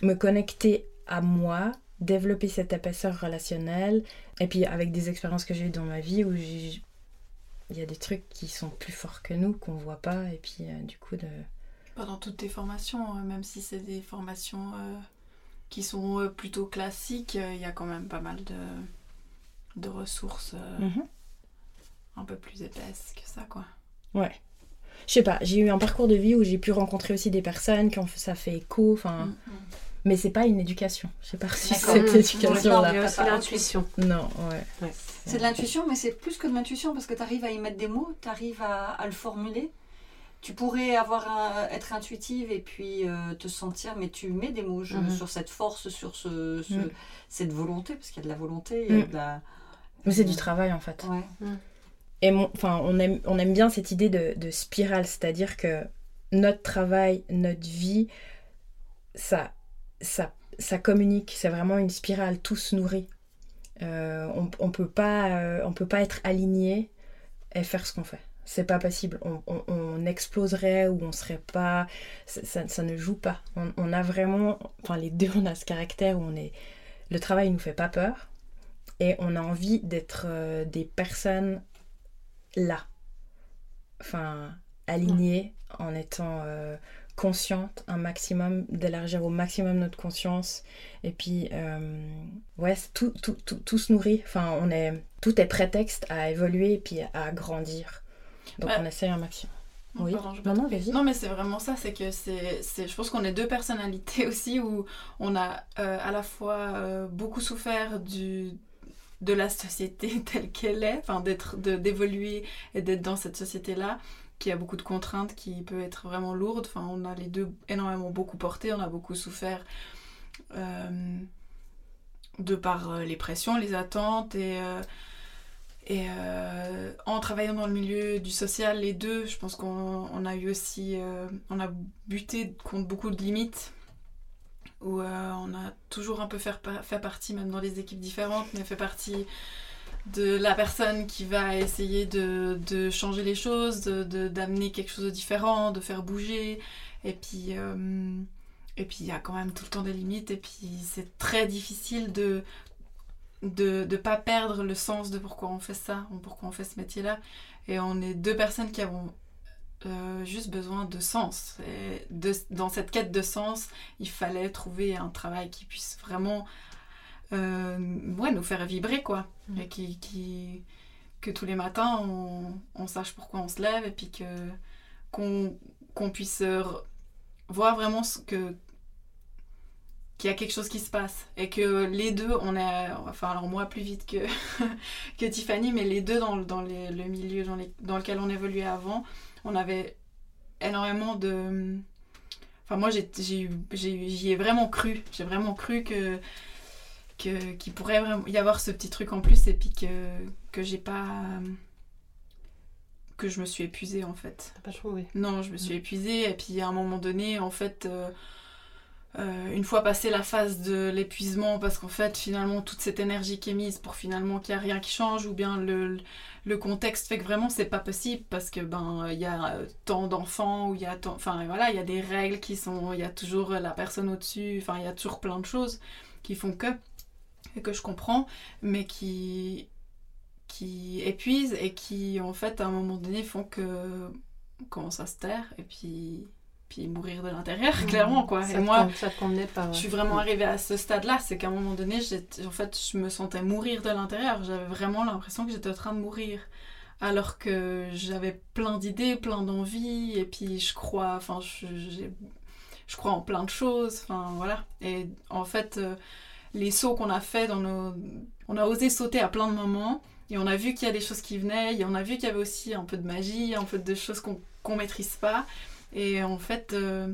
me connecter à moi développer cette épaisseur relationnelle et puis avec des expériences que j'ai eues dans ma vie où il y a des trucs qui sont plus forts que nous qu'on voit pas et puis euh, du coup de Pendant toutes tes formations, euh, même si c'est des formations euh, qui sont euh, plutôt classiques, il y a quand même pas mal de, de ressources euh, Mhm. un peu plus épaisses que ça, quoi. Ouais. Je sais pas, j'ai eu un parcours de vie où j'ai pu rencontrer aussi des personnes qui ont fait, ça fait écho, enfin. Mm. Mais c'est pas une éducation. J'ai pas reçu cette éducation-là. T'as pas- l'intuition. Non, ouais. C'est de l'intuition, mais c'est plus que de l'intuition parce que tu arrives à y mettre des mots, tu arrives à, à le formuler. Tu pourrais avoir un- être intuitive et puis euh, te sentir, mais tu mets des mots je- Mhm. sur cette force, sur ce, ce- Mhm. cette volonté, parce qu'il y a de la volonté, il y a Mhm. de la. Mais c'est du travail en fait. Ouais. Et mon, enfin, on aime, on aime bien cette idée de, de spirale, c'est-à-dire que notre travail, notre vie, ça, ça, ça communique. C'est vraiment une spirale, tout se nourrit. Euh, on, on peut pas, euh, on peut pas être aligné et faire ce qu'on fait. C'est pas possible. On, on- on exploserait ou on serait pas. Ça, ça- ne joue pas. On, on a vraiment. Enfin, les deux, [LAUGHS] on a ce caractère où on est. Le travail nous fait pas peur et on a envie d'être euh, des personnes là. Enfin, alignées en étant euh, consciente un maximum, d'élargir au maximum notre conscience. Et puis, euh, ouais, tout, tout, tout, tout se nourrit. Enfin, on est, tout est prétexte à évoluer et puis à grandir. Donc, Ouais. on essaye un maximum. Non, Oui. pardon, je Non, non, vas-y. Non, mais c'est vraiment ça, c'est que c'est, je pense qu'on est deux personnalités [LAUGHS] aussi où on a euh, à la fois euh, beaucoup souffert du, de la société [LAUGHS] telle qu'elle est, enfin d'être, d'évoluer et d'être dans cette société-là qui a beaucoup de contraintes, qui peut être vraiment lourde. Enfin, on a les deux énormément beaucoup porté, on a beaucoup souffert euh, de par les pressions, les attentes et, euh, et en travaillant dans le milieu du social, les deux, je pense qu'on a eu aussi, on a buté contre beaucoup de limites où on a toujours un peu fait, fait partie, même dans des équipes différentes, mais fait partie de la personne qui va essayer de, de changer les choses, d'amener de, quelque chose de différent, de faire bouger. Et puis, euh, et puis il y a quand même tout le temps des limites. Et puis c'est très difficile de de ne pas perdre le sens de pourquoi on fait ça, pourquoi on fait ce métier-là. Et on est deux personnes qui avons euh, juste besoin de sens. Et de, dans cette quête de sens, il fallait trouver un travail qui puisse vraiment euh, ouais, nous faire vibrer, quoi. Mm. Et qui, qui, que tous les matins, on, on, sache pourquoi on se lève et puis que qu'on puisse voir vraiment ce que qu'il y a quelque chose qui se passe et que les deux on est enfin alors moi plus vite que [LAUGHS] que Tiffany mais les deux dans, dans les, le milieu dans, les, dans, lequel on évoluait avant on avait énormément de enfin moi j'ai j'y ai vraiment cru j'ai vraiment cru que qu'il pourrait vraiment y avoir ce petit truc en plus et puis que, que j'ai pas. que je me suis épuisée en fait. T'as pas trouvé Non, je me suis épuisée et puis à un moment donné, en fait. Euh, euh, une fois passé la phase de l'épuisement, parce qu'en fait, finalement, toute cette énergie qui est mise pour finalement qu'il n'y a rien qui change, ou bien le, contexte fait que vraiment c'est pas possible parce que ben il y a tant d'enfants, ou il y a tant, enfin voilà, il y a des règles qui sont, il y a toujours la personne au-dessus, enfin il y a toujours plein de choses qui font que et que je comprends, mais qui, qui épuisent et qui, en fait, à un moment donné, font que commence à se taire et puis, puis mourir de l'intérieur, mmh. [LAUGHS] clairement, quoi. Ça et moi, ça pas. Je suis vraiment arrivée à ce stade-là, c'est qu'à un moment donné, en fait, je me sentais mourir de l'intérieur. J'avais vraiment l'impression que j'étais en train de mourir. Alors que j'avais plein d'idées, plein d'envies, et puis je crois, enfin, je, je crois en plein de choses, enfin, voilà. Et en fait... Euh, les sauts qu'on a fait dans nos... On a osé sauter à plein de moments et on a vu qu'il y a des choses qui venaient et on a vu qu'il y avait aussi un peu de magie, un peu de choses qu'on ne maîtrise pas. Et en fait, euh,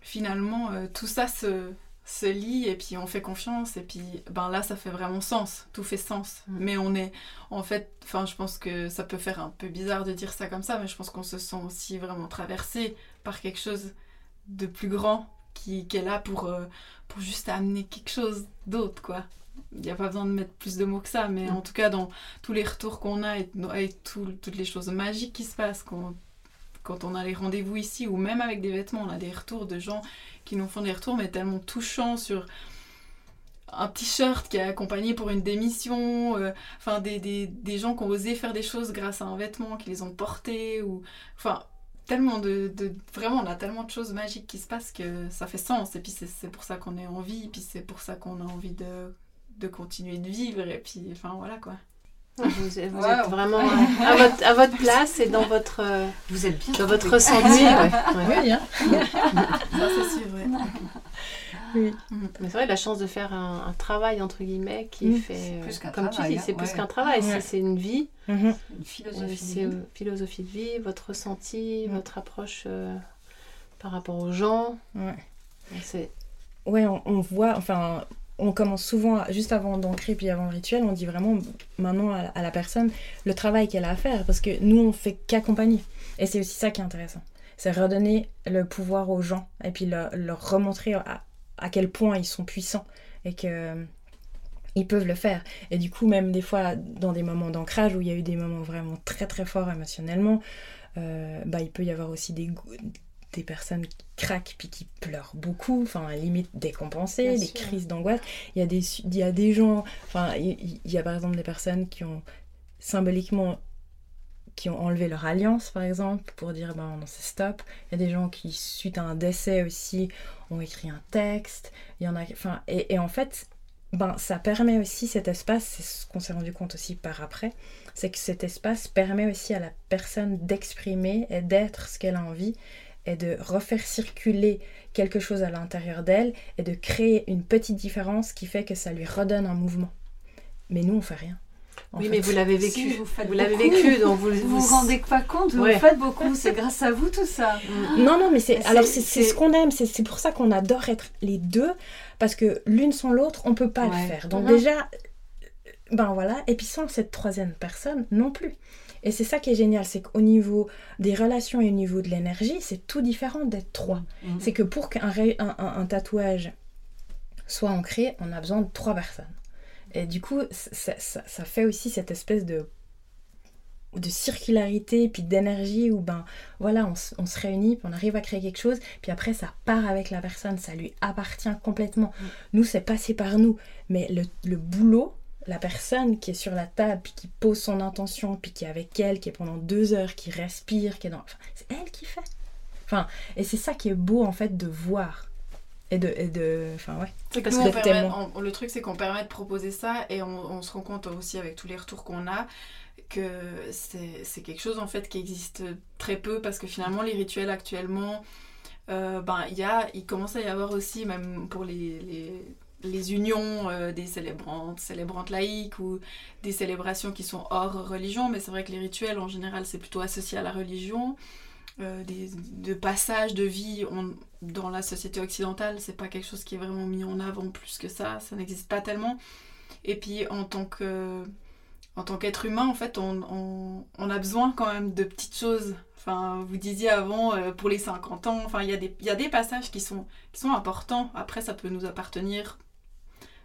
finalement, euh, tout ça se, se lie et puis on fait confiance et puis ben là ça fait vraiment sens tout fait sens mm. mais on est en fait enfin je pense que ça peut faire un peu bizarre de dire ça comme ça mais je pense qu'on se sent aussi vraiment traversé par quelque chose de plus grand qui, est là pour, euh, pour juste amener quelque chose d'autre, quoi. Il n'y a pas besoin de mettre plus de mots que ça, mais en tout cas, dans tous les retours qu'on a et, toutes les choses magiques qui se passent quand, quand on a les rendez-vous ici, ou même avec des vêtements, on a des retours de gens qui nous font des retours, mais tellement touchants sur un t-shirt qui est accompagné pour une démission, euh, enfin des, des, des, gens qui ont osé faire des choses grâce à un vêtement, qui les ont portés, ou enfin tellement de, Vraiment, on a tellement de choses magiques qui se passent que ça fait sens. Et puis c'est pour ça qu'on est en vie, et puis c'est pour ça qu'on a envie de, de continuer de vivre. Et puis, enfin, voilà quoi. Vous, êtes, vraiment [LAUGHS] à, votre, à, votre, place et dans votre, euh, vous êtes bien dans votre ressenti. Ouais. Oui, hein. ça c'est sûr. Oui. Mm. Mais c'est vrai, la chance de faire un, travail, entre guillemets, qui mm. fait. Plus comme tu dis, c'est plus qu'un travail, c'est une vie. Mm-hmm. Une philosophie, de vie. philosophie de vie, votre ressenti, mm. votre approche euh, par rapport aux gens. Ouais. Ouais, on, voit, enfin, on commence souvent, juste avant d'ancrer puis avant le rituel, on dit vraiment maintenant à, la personne le travail qu'elle a à faire parce que nous, on fait qu'accompagner. Et c'est aussi ça qui est intéressant. C'est redonner le pouvoir aux gens et puis leur, remontrer à, quel point ils sont puissants et que ils peuvent le faire. Et du coup, même des fois, dans des moments d'ancrage où il y a eu des moments vraiment très très forts émotionnellement, euh, bah, il peut y avoir aussi des, des personnes qui craquent puis qui pleurent beaucoup, enfin, limite décompensées, des crises d'angoisse. Il y, a des, il y a des gens, enfin, il, y a par exemple des personnes qui ont symboliquement qui ont enlevé leur alliance, par exemple, pour dire ben non, c'est stop. Il y a des gens qui, suite à un décès aussi, ont écrit un texte. Il y en a, enfin, et, en fait, ben ça permet aussi cet espace, c'est ce qu'on s'est rendu compte aussi par après, c'est que cet espace permet aussi à la personne d'exprimer et d'être ce qu'elle a envie et de refaire circuler quelque chose à l'intérieur d'elle et de créer une petite différence qui fait que ça lui redonne un mouvement Mais nous, on fait rien. en Oui, fait. mais vous l'avez Si, vécu. vous vous l'avez vécu, donc vous Vous vous rendez pas compte, vous Ouais. faites beaucoup, c'est grâce à vous tout ça. Non, non, mais c'est alors c'est- ce qu'on aime, c'est c'est pour ça qu'on adore être les deux, parce que l'une sans l'autre, on peut pas Ouais. le faire. Donc Mhm. déjà, ben voilà, et puis sans cette troisième personne non plus. Et c'est ça qui est génial, c'est qu'au niveau des relations et au niveau de l'énergie, c'est tout différent d'être trois. Mhm. C'est que pour qu'un ré- un, un- un tatouage soit ancré, on a besoin de trois personnes. Et du coup, ça, ça- ça fait aussi cette espèce de de circularité puis d'énergie où ben voilà on, se- on se réunit puis on arrive à créer quelque chose puis après ça part avec la personne ça lui appartient complètement Mm. nous c'est passé par nous mais le, le boulot la personne qui est sur la table puis qui pose son intention puis qui est avec elle qui est pendant deux heures qui respire qui est dans enfin, c'est elle qui fait enfin et c'est ça qui est beau en fait de voir et de et de enfin ouais C'est que Parce nous, que on permet- tellement. on- le truc, c'est qu'on permet de proposer ça et on, on se rend compte aussi avec tous les retours qu'on a que c'est c'est quelque chose en fait qui existe très peu parce que finalement les rituels actuellement, euh, ben il y a, il commence à y avoir aussi même pour les, les, les unions euh, des célébrantes, célébrantes laïques ou des célébrations qui sont hors religion, mais c'est vrai que les rituels en général c'est plutôt associé à la religion. Euh, des, de passage de vie dans la société occidentale, c'est pas quelque chose qui est vraiment mis en avant plus que ça, ça n'existe pas tellement. Et puis en tant que tant qu'être humain, en fait, on, on- a besoin quand même de petites choses. Enfin, vous disiez avant, euh, pour les 50 ans, enfin, il y, y a des passages qui sont, qui sont importants. Après, ça peut nous appartenir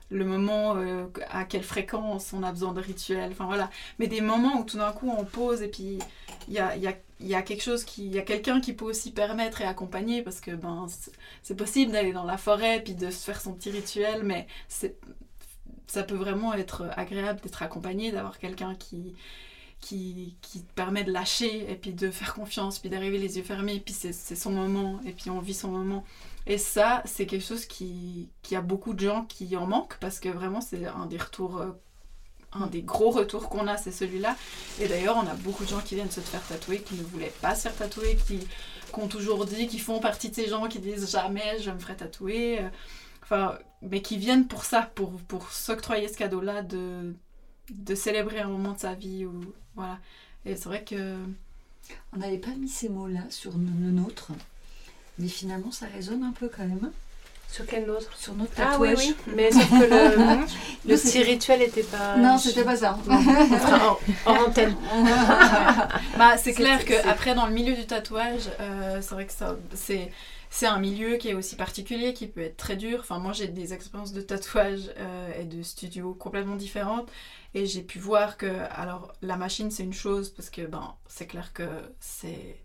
le moment, euh, à quelle fréquence on a besoin de rituels, enfin voilà. Mais des moments où tout d'un coup on pose et puis il y a, y a- y a quelque chose qui, il quelqu'un qui peut aussi permettre et accompagner parce que ben c'est- possible d'aller dans la forêt puis de se faire son petit rituel, mais ça peut vraiment être agréable d'être accompagné, d'avoir quelqu'un qui, qui, qui permet de lâcher et puis de faire confiance, puis d'arriver les yeux fermés, puis c'est son moment, et puis on vit son moment. Et ça, c'est quelque chose qui, a beaucoup de gens qui en manquent, parce que vraiment, c'est un des retours, euh, un des gros retours qu'on a, c'est celui-là. Et d'ailleurs, on a beaucoup de gens qui viennent se faire tatouer, qui ne voulaient pas se faire tatouer, qui, ont toujours dit, qui font partie de ces gens qui disent jamais je me ferai tatouer. euh, Enfin, mais qui viennent pour ça, pour, pour s'octroyer ce cadeau-là de, de célébrer un moment de sa vie. Ou, voilà. Et c'est vrai que. On n'avait pas mis ces mots-là sur le nôtre, mais finalement ça résonne un peu quand même hein, Sur quel autre? Sur notre Ah oui, tatouage. oui. Mais sauf que le, [LAUGHS] le petit rituel n'était pas. Non, c'était pas ça. Fera en, en antenne. [LAUGHS] Bah, c'est clair C'est- que c'est- après dans le milieu du tatouage, euh, c'est vrai que ça, c'est c'est un milieu qui est aussi particulier, qui peut être très dur. Enfin, moi j'ai des expériences de tatouage euh, et de studio complètement différentes, et j'ai pu voir que alors la machine c'est une chose parce que ben c'est clair que c'est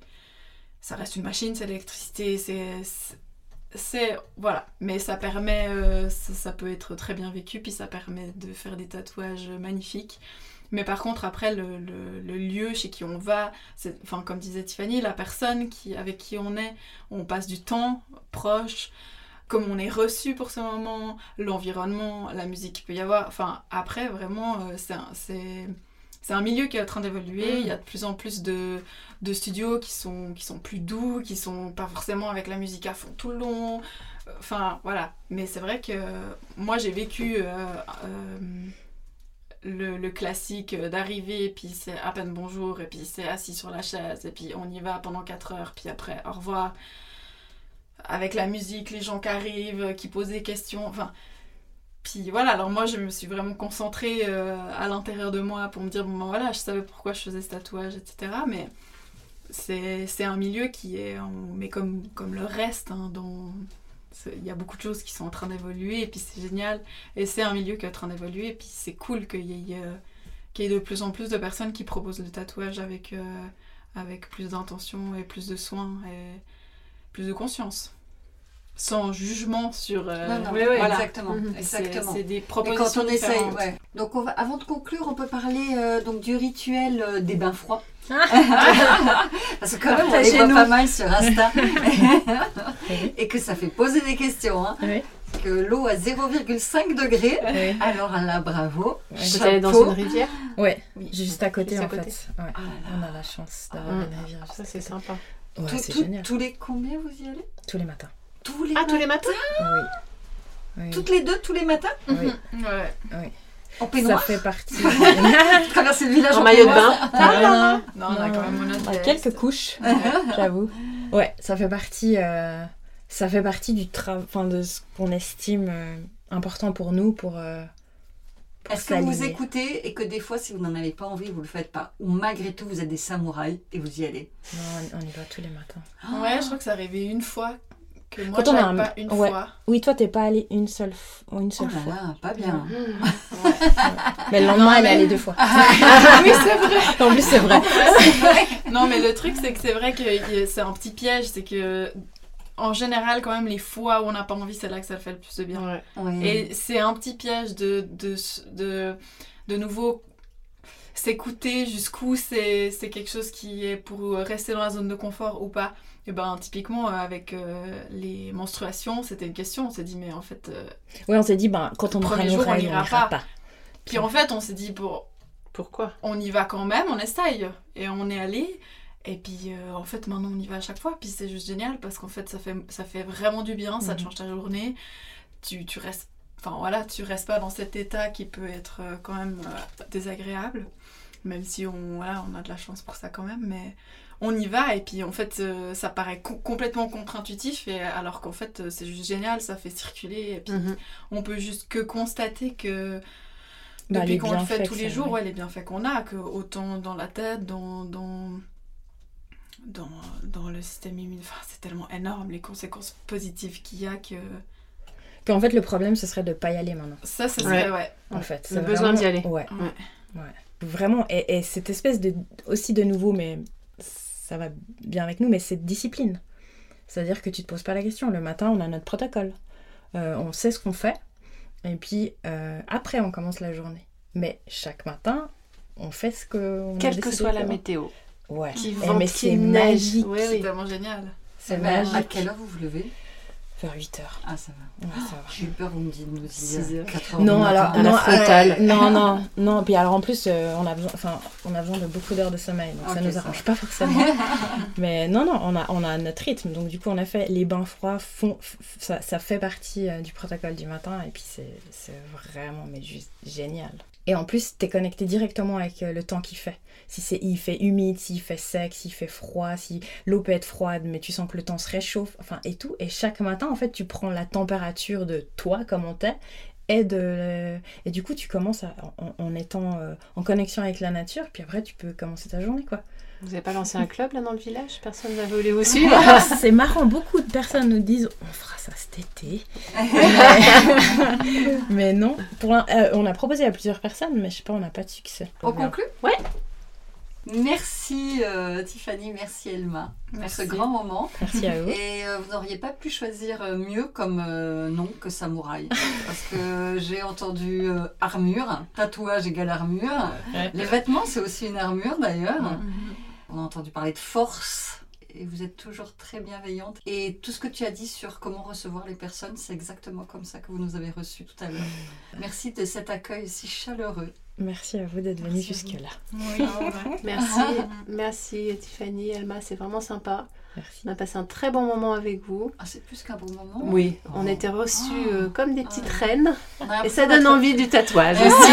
ça reste une machine, c'est l'électricité, c'est voilà, mais ça permet, euh, ça, peut être très bien vécu, puis ça permet de faire des tatouages magnifiques. Mais par contre, après, le, lieu chez qui on va, enfin, comme disait Tiffany, la personne qui, avec qui on est, on passe du temps proche, comme on est reçu pour ce moment, l'environnement, la musique qu'il peut y avoir. Enfin, après, vraiment, euh, c'est c'est- un milieu qui est en train d'évoluer. Mm. Il y a de plus en plus de, de studios qui sont, qui sont plus doux, qui sont pas forcément avec la musique à fond tout le long. Enfin, voilà. Mais c'est vrai que moi, j'ai vécu euh, euh, le, le classique d'arriver, puis c'est à peine bonjour, et puis c'est assis sur la chaise, et puis on y va pendant 4 heures, puis après, au revoir. Avec la musique, les gens qui arrivent, qui posent des questions, enfin... Puis voilà, alors moi je me suis vraiment concentrée euh, à l'intérieur de moi pour me dire, bon ben voilà, je savais pourquoi je faisais ce tatouage, etc. Mais c'est un milieu qui est, mais comme, comme le reste, hein, il y a beaucoup de choses qui sont en train d'évoluer, et puis c'est génial. Et c'est un milieu qui est en train d'évoluer, et puis c'est cool qu'il y, ait, euh, de plus en plus de personnes qui proposent le tatouage avec, euh, avec plus d'intention et plus de soins et plus de conscience. Sans jugement sur... euh, Non, non, oui, oui, voilà. exactement, Mhm. C'est- exactement. C'est des Et propositions quand on essaye, ouais. Donc on va, avant de conclure, on peut parler euh, donc du rituel euh, des bains froids. [LAUGHS] Parce que quand même, on les voit pas mal sur Insta. [LAUGHS] Et que ça fait poser des questions. Hein. Oui. Que l'eau à 0,5 degrés. Oui. Alors là, bravo. Vous allez dans une rivière Ouais, Oui. juste à côté Juste à en côté. fait. Ouais. Ah là là. On a la chance d'avoir Mm. une rivière. Ça, c'est sympa. Ouais, Tout- c'est tout- génial. Tous les combien vous y allez? Tous les matins. Tous les Ah, tous matins les matins Oui. Oui. Toutes les deux, tous les matins oui. Ouais. En ça peignoir fait partie. [LAUGHS] Traverser le village En maillot de bain. Non, Non, on a Non. quand même mon Ah, autre quelques couches, j'avoue. Ouais, ça fait partie, euh, ça fait partie du travail, enfin de ce qu'on estime euh, important pour nous, pour. euh, pour Est-ce que vous écoutez et que des fois, si vous n'en avez pas envie, vous le faites pas Ou malgré tout, vous êtes des samouraïs et vous y allez? Non, on- y va tous les matins. Ouais, je crois que c'est arrivé une fois que moi Quand on a un- pas une ouais. fois. Oui, toi, t'es pas allé une seule, f- une Oh seule là fois. là, pas bien. [LAUGHS] Mais le lendemain, Non, elle est allée deux fois. [LAUGHS] oui, [LAUGHS] c'est vrai. en plus, c'est vrai. Non, mais le truc, c'est que c'est vrai que c'est un petit piège. C'est que, en général, quand même, les fois où on n'a pas envie, c'est là que ça fait le plus de bien. Ouais. Et c'est un petit piège de, de, de, de nouveau s'écouter jusqu'où c'est c'est quelque chose qui est pour rester dans la zone de confort ou pas. Et ben typiquement euh, avec euh, les menstruations, c'était une question. On s'est dit mais en fait, euh, Oui, on s'est dit, ben, quand on nos jour, on règles, ira on ira pas. pas. puis en fait on s'est dit bon, Pourquoi? on y va quand même, on essaye. Et on est allé. Et puis euh, en fait maintenant on y va à chaque fois. Puis c'est juste génial parce qu'en fait ça fait, ça fait vraiment du bien, ça te Mhm. change ta journée. Tu, tu restes, enfin voilà, tu restes pas dans cet état qui peut être quand même euh, désagréable. Même si on, voilà, on a de la chance pour ça quand même. Mais on y va et puis en fait euh, ça paraît co- complètement contre-intuitif. Et alors qu'en fait euh, c'est juste génial, ça fait circuler. Et puis Mhm. on peut juste que constater que Bah, depuis qu'on le fait tous les ça- jours, ouais, les bienfaits qu'on a, que autant dans la tête, dans, dans, dans, dans le système immunitaire, enfin, c'est tellement énorme les conséquences positives qu'il y a que Qu'en fait, le problème, ce serait de pas y aller maintenant. ça, ce serait, ouais. En fait, Le c'est besoin vraiment- d'y aller. Ouais. Ouais. Vraiment, et, et cette espèce de, aussi de nouveau, mais ça va bien avec nous, mais c'est de discipline. C'est-à-dire que tu te poses pas la question. Le matin, on a notre protocole. Euh, on sait ce qu'on fait. Et puis, euh, après, on commence la journée. Mais chaque matin, on fait ce que on a Quelle que soit la météo. Ouais. Qui Eh, vente, mais qui c'est neige. magique. Oui, C'est tellement génial. C'est magique. À quelle heure vous vous levez? Vers 8 heures. Ah, ça va. Ouais, ça va. J'ai eu peur, vous me dites, nous Six dire heures. 4 heures. Non, alors, non, euh, non, [LAUGHS] non, non. Puis alors en plus, euh, on a besoin, enfin, on a besoin de beaucoup d'heures de sommeil, donc ça Ok, nous arrange pas forcément. [LAUGHS] Mais non, non, on a, on a notre rythme, donc du coup, on a fait les bains froids, font, f- ça, ça fait partie euh, du protocole du matin, et puis c'est, c'est vraiment, mais juste génial. Et en plus, t'es connecté directement avec euh, le temps qu'il fait. Si c'est, il fait humide, s'il fait sec, s'il fait froid, si l'eau peut être froide, mais tu sens que le temps se réchauffe, enfin, et tout. Et chaque matin, en fait, tu prends la température de toi, comment t'es, et, de, et du coup, tu commences en étant euh, en connexion avec la nature, puis après, tu peux commencer ta journée, quoi. Vous n'avez pas lancé un club là dans le village? Personne n'a voulu vous suivre c'est marrant, beaucoup de personnes nous disent on fera ça cet été. [LAUGHS] mais, mais non, pour euh, on a proposé à plusieurs personnes, mais je sais pas, on n'a pas de succès. On conclut? Ouais. Merci euh, Tiffany, merci Elma pour ce Merci. grand moment. Merci à vous. Et euh, vous n'auriez pas pu choisir mieux comme euh, nom que samouraï. Parce que [LAUGHS] j'ai entendu euh, armure, tatouage égale armure. Ouais. Les vêtements, c'est aussi une armure d'ailleurs. On a entendu parler de force. Et vous êtes toujours très bienveillante. Et tout ce que tu as dit sur comment recevoir les personnes, c'est exactement comme ça que vous nous avez reçus tout à l'heure. [LAUGHS] Merci de cet accueil si chaleureux. Merci à vous d'être venus jusque-là. Oui. [LAUGHS] Merci, [LAUGHS] merci Tiffany, Elma, c'est vraiment sympa. Merci. On a passé un très bon moment avec vous. Ah, c'est plus qu'un bon moment. Oui, on Oh. était reçus Oh. euh, comme des petites Ah. reines. On Et ça donne envie du tatouage aussi.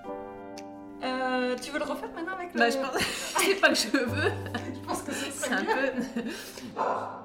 Euh, tu veux le refaire maintenant avec le... Bah, je pense- [LAUGHS] C'est pas que je veux. je pense que ce C'est un peu. [LAUGHS]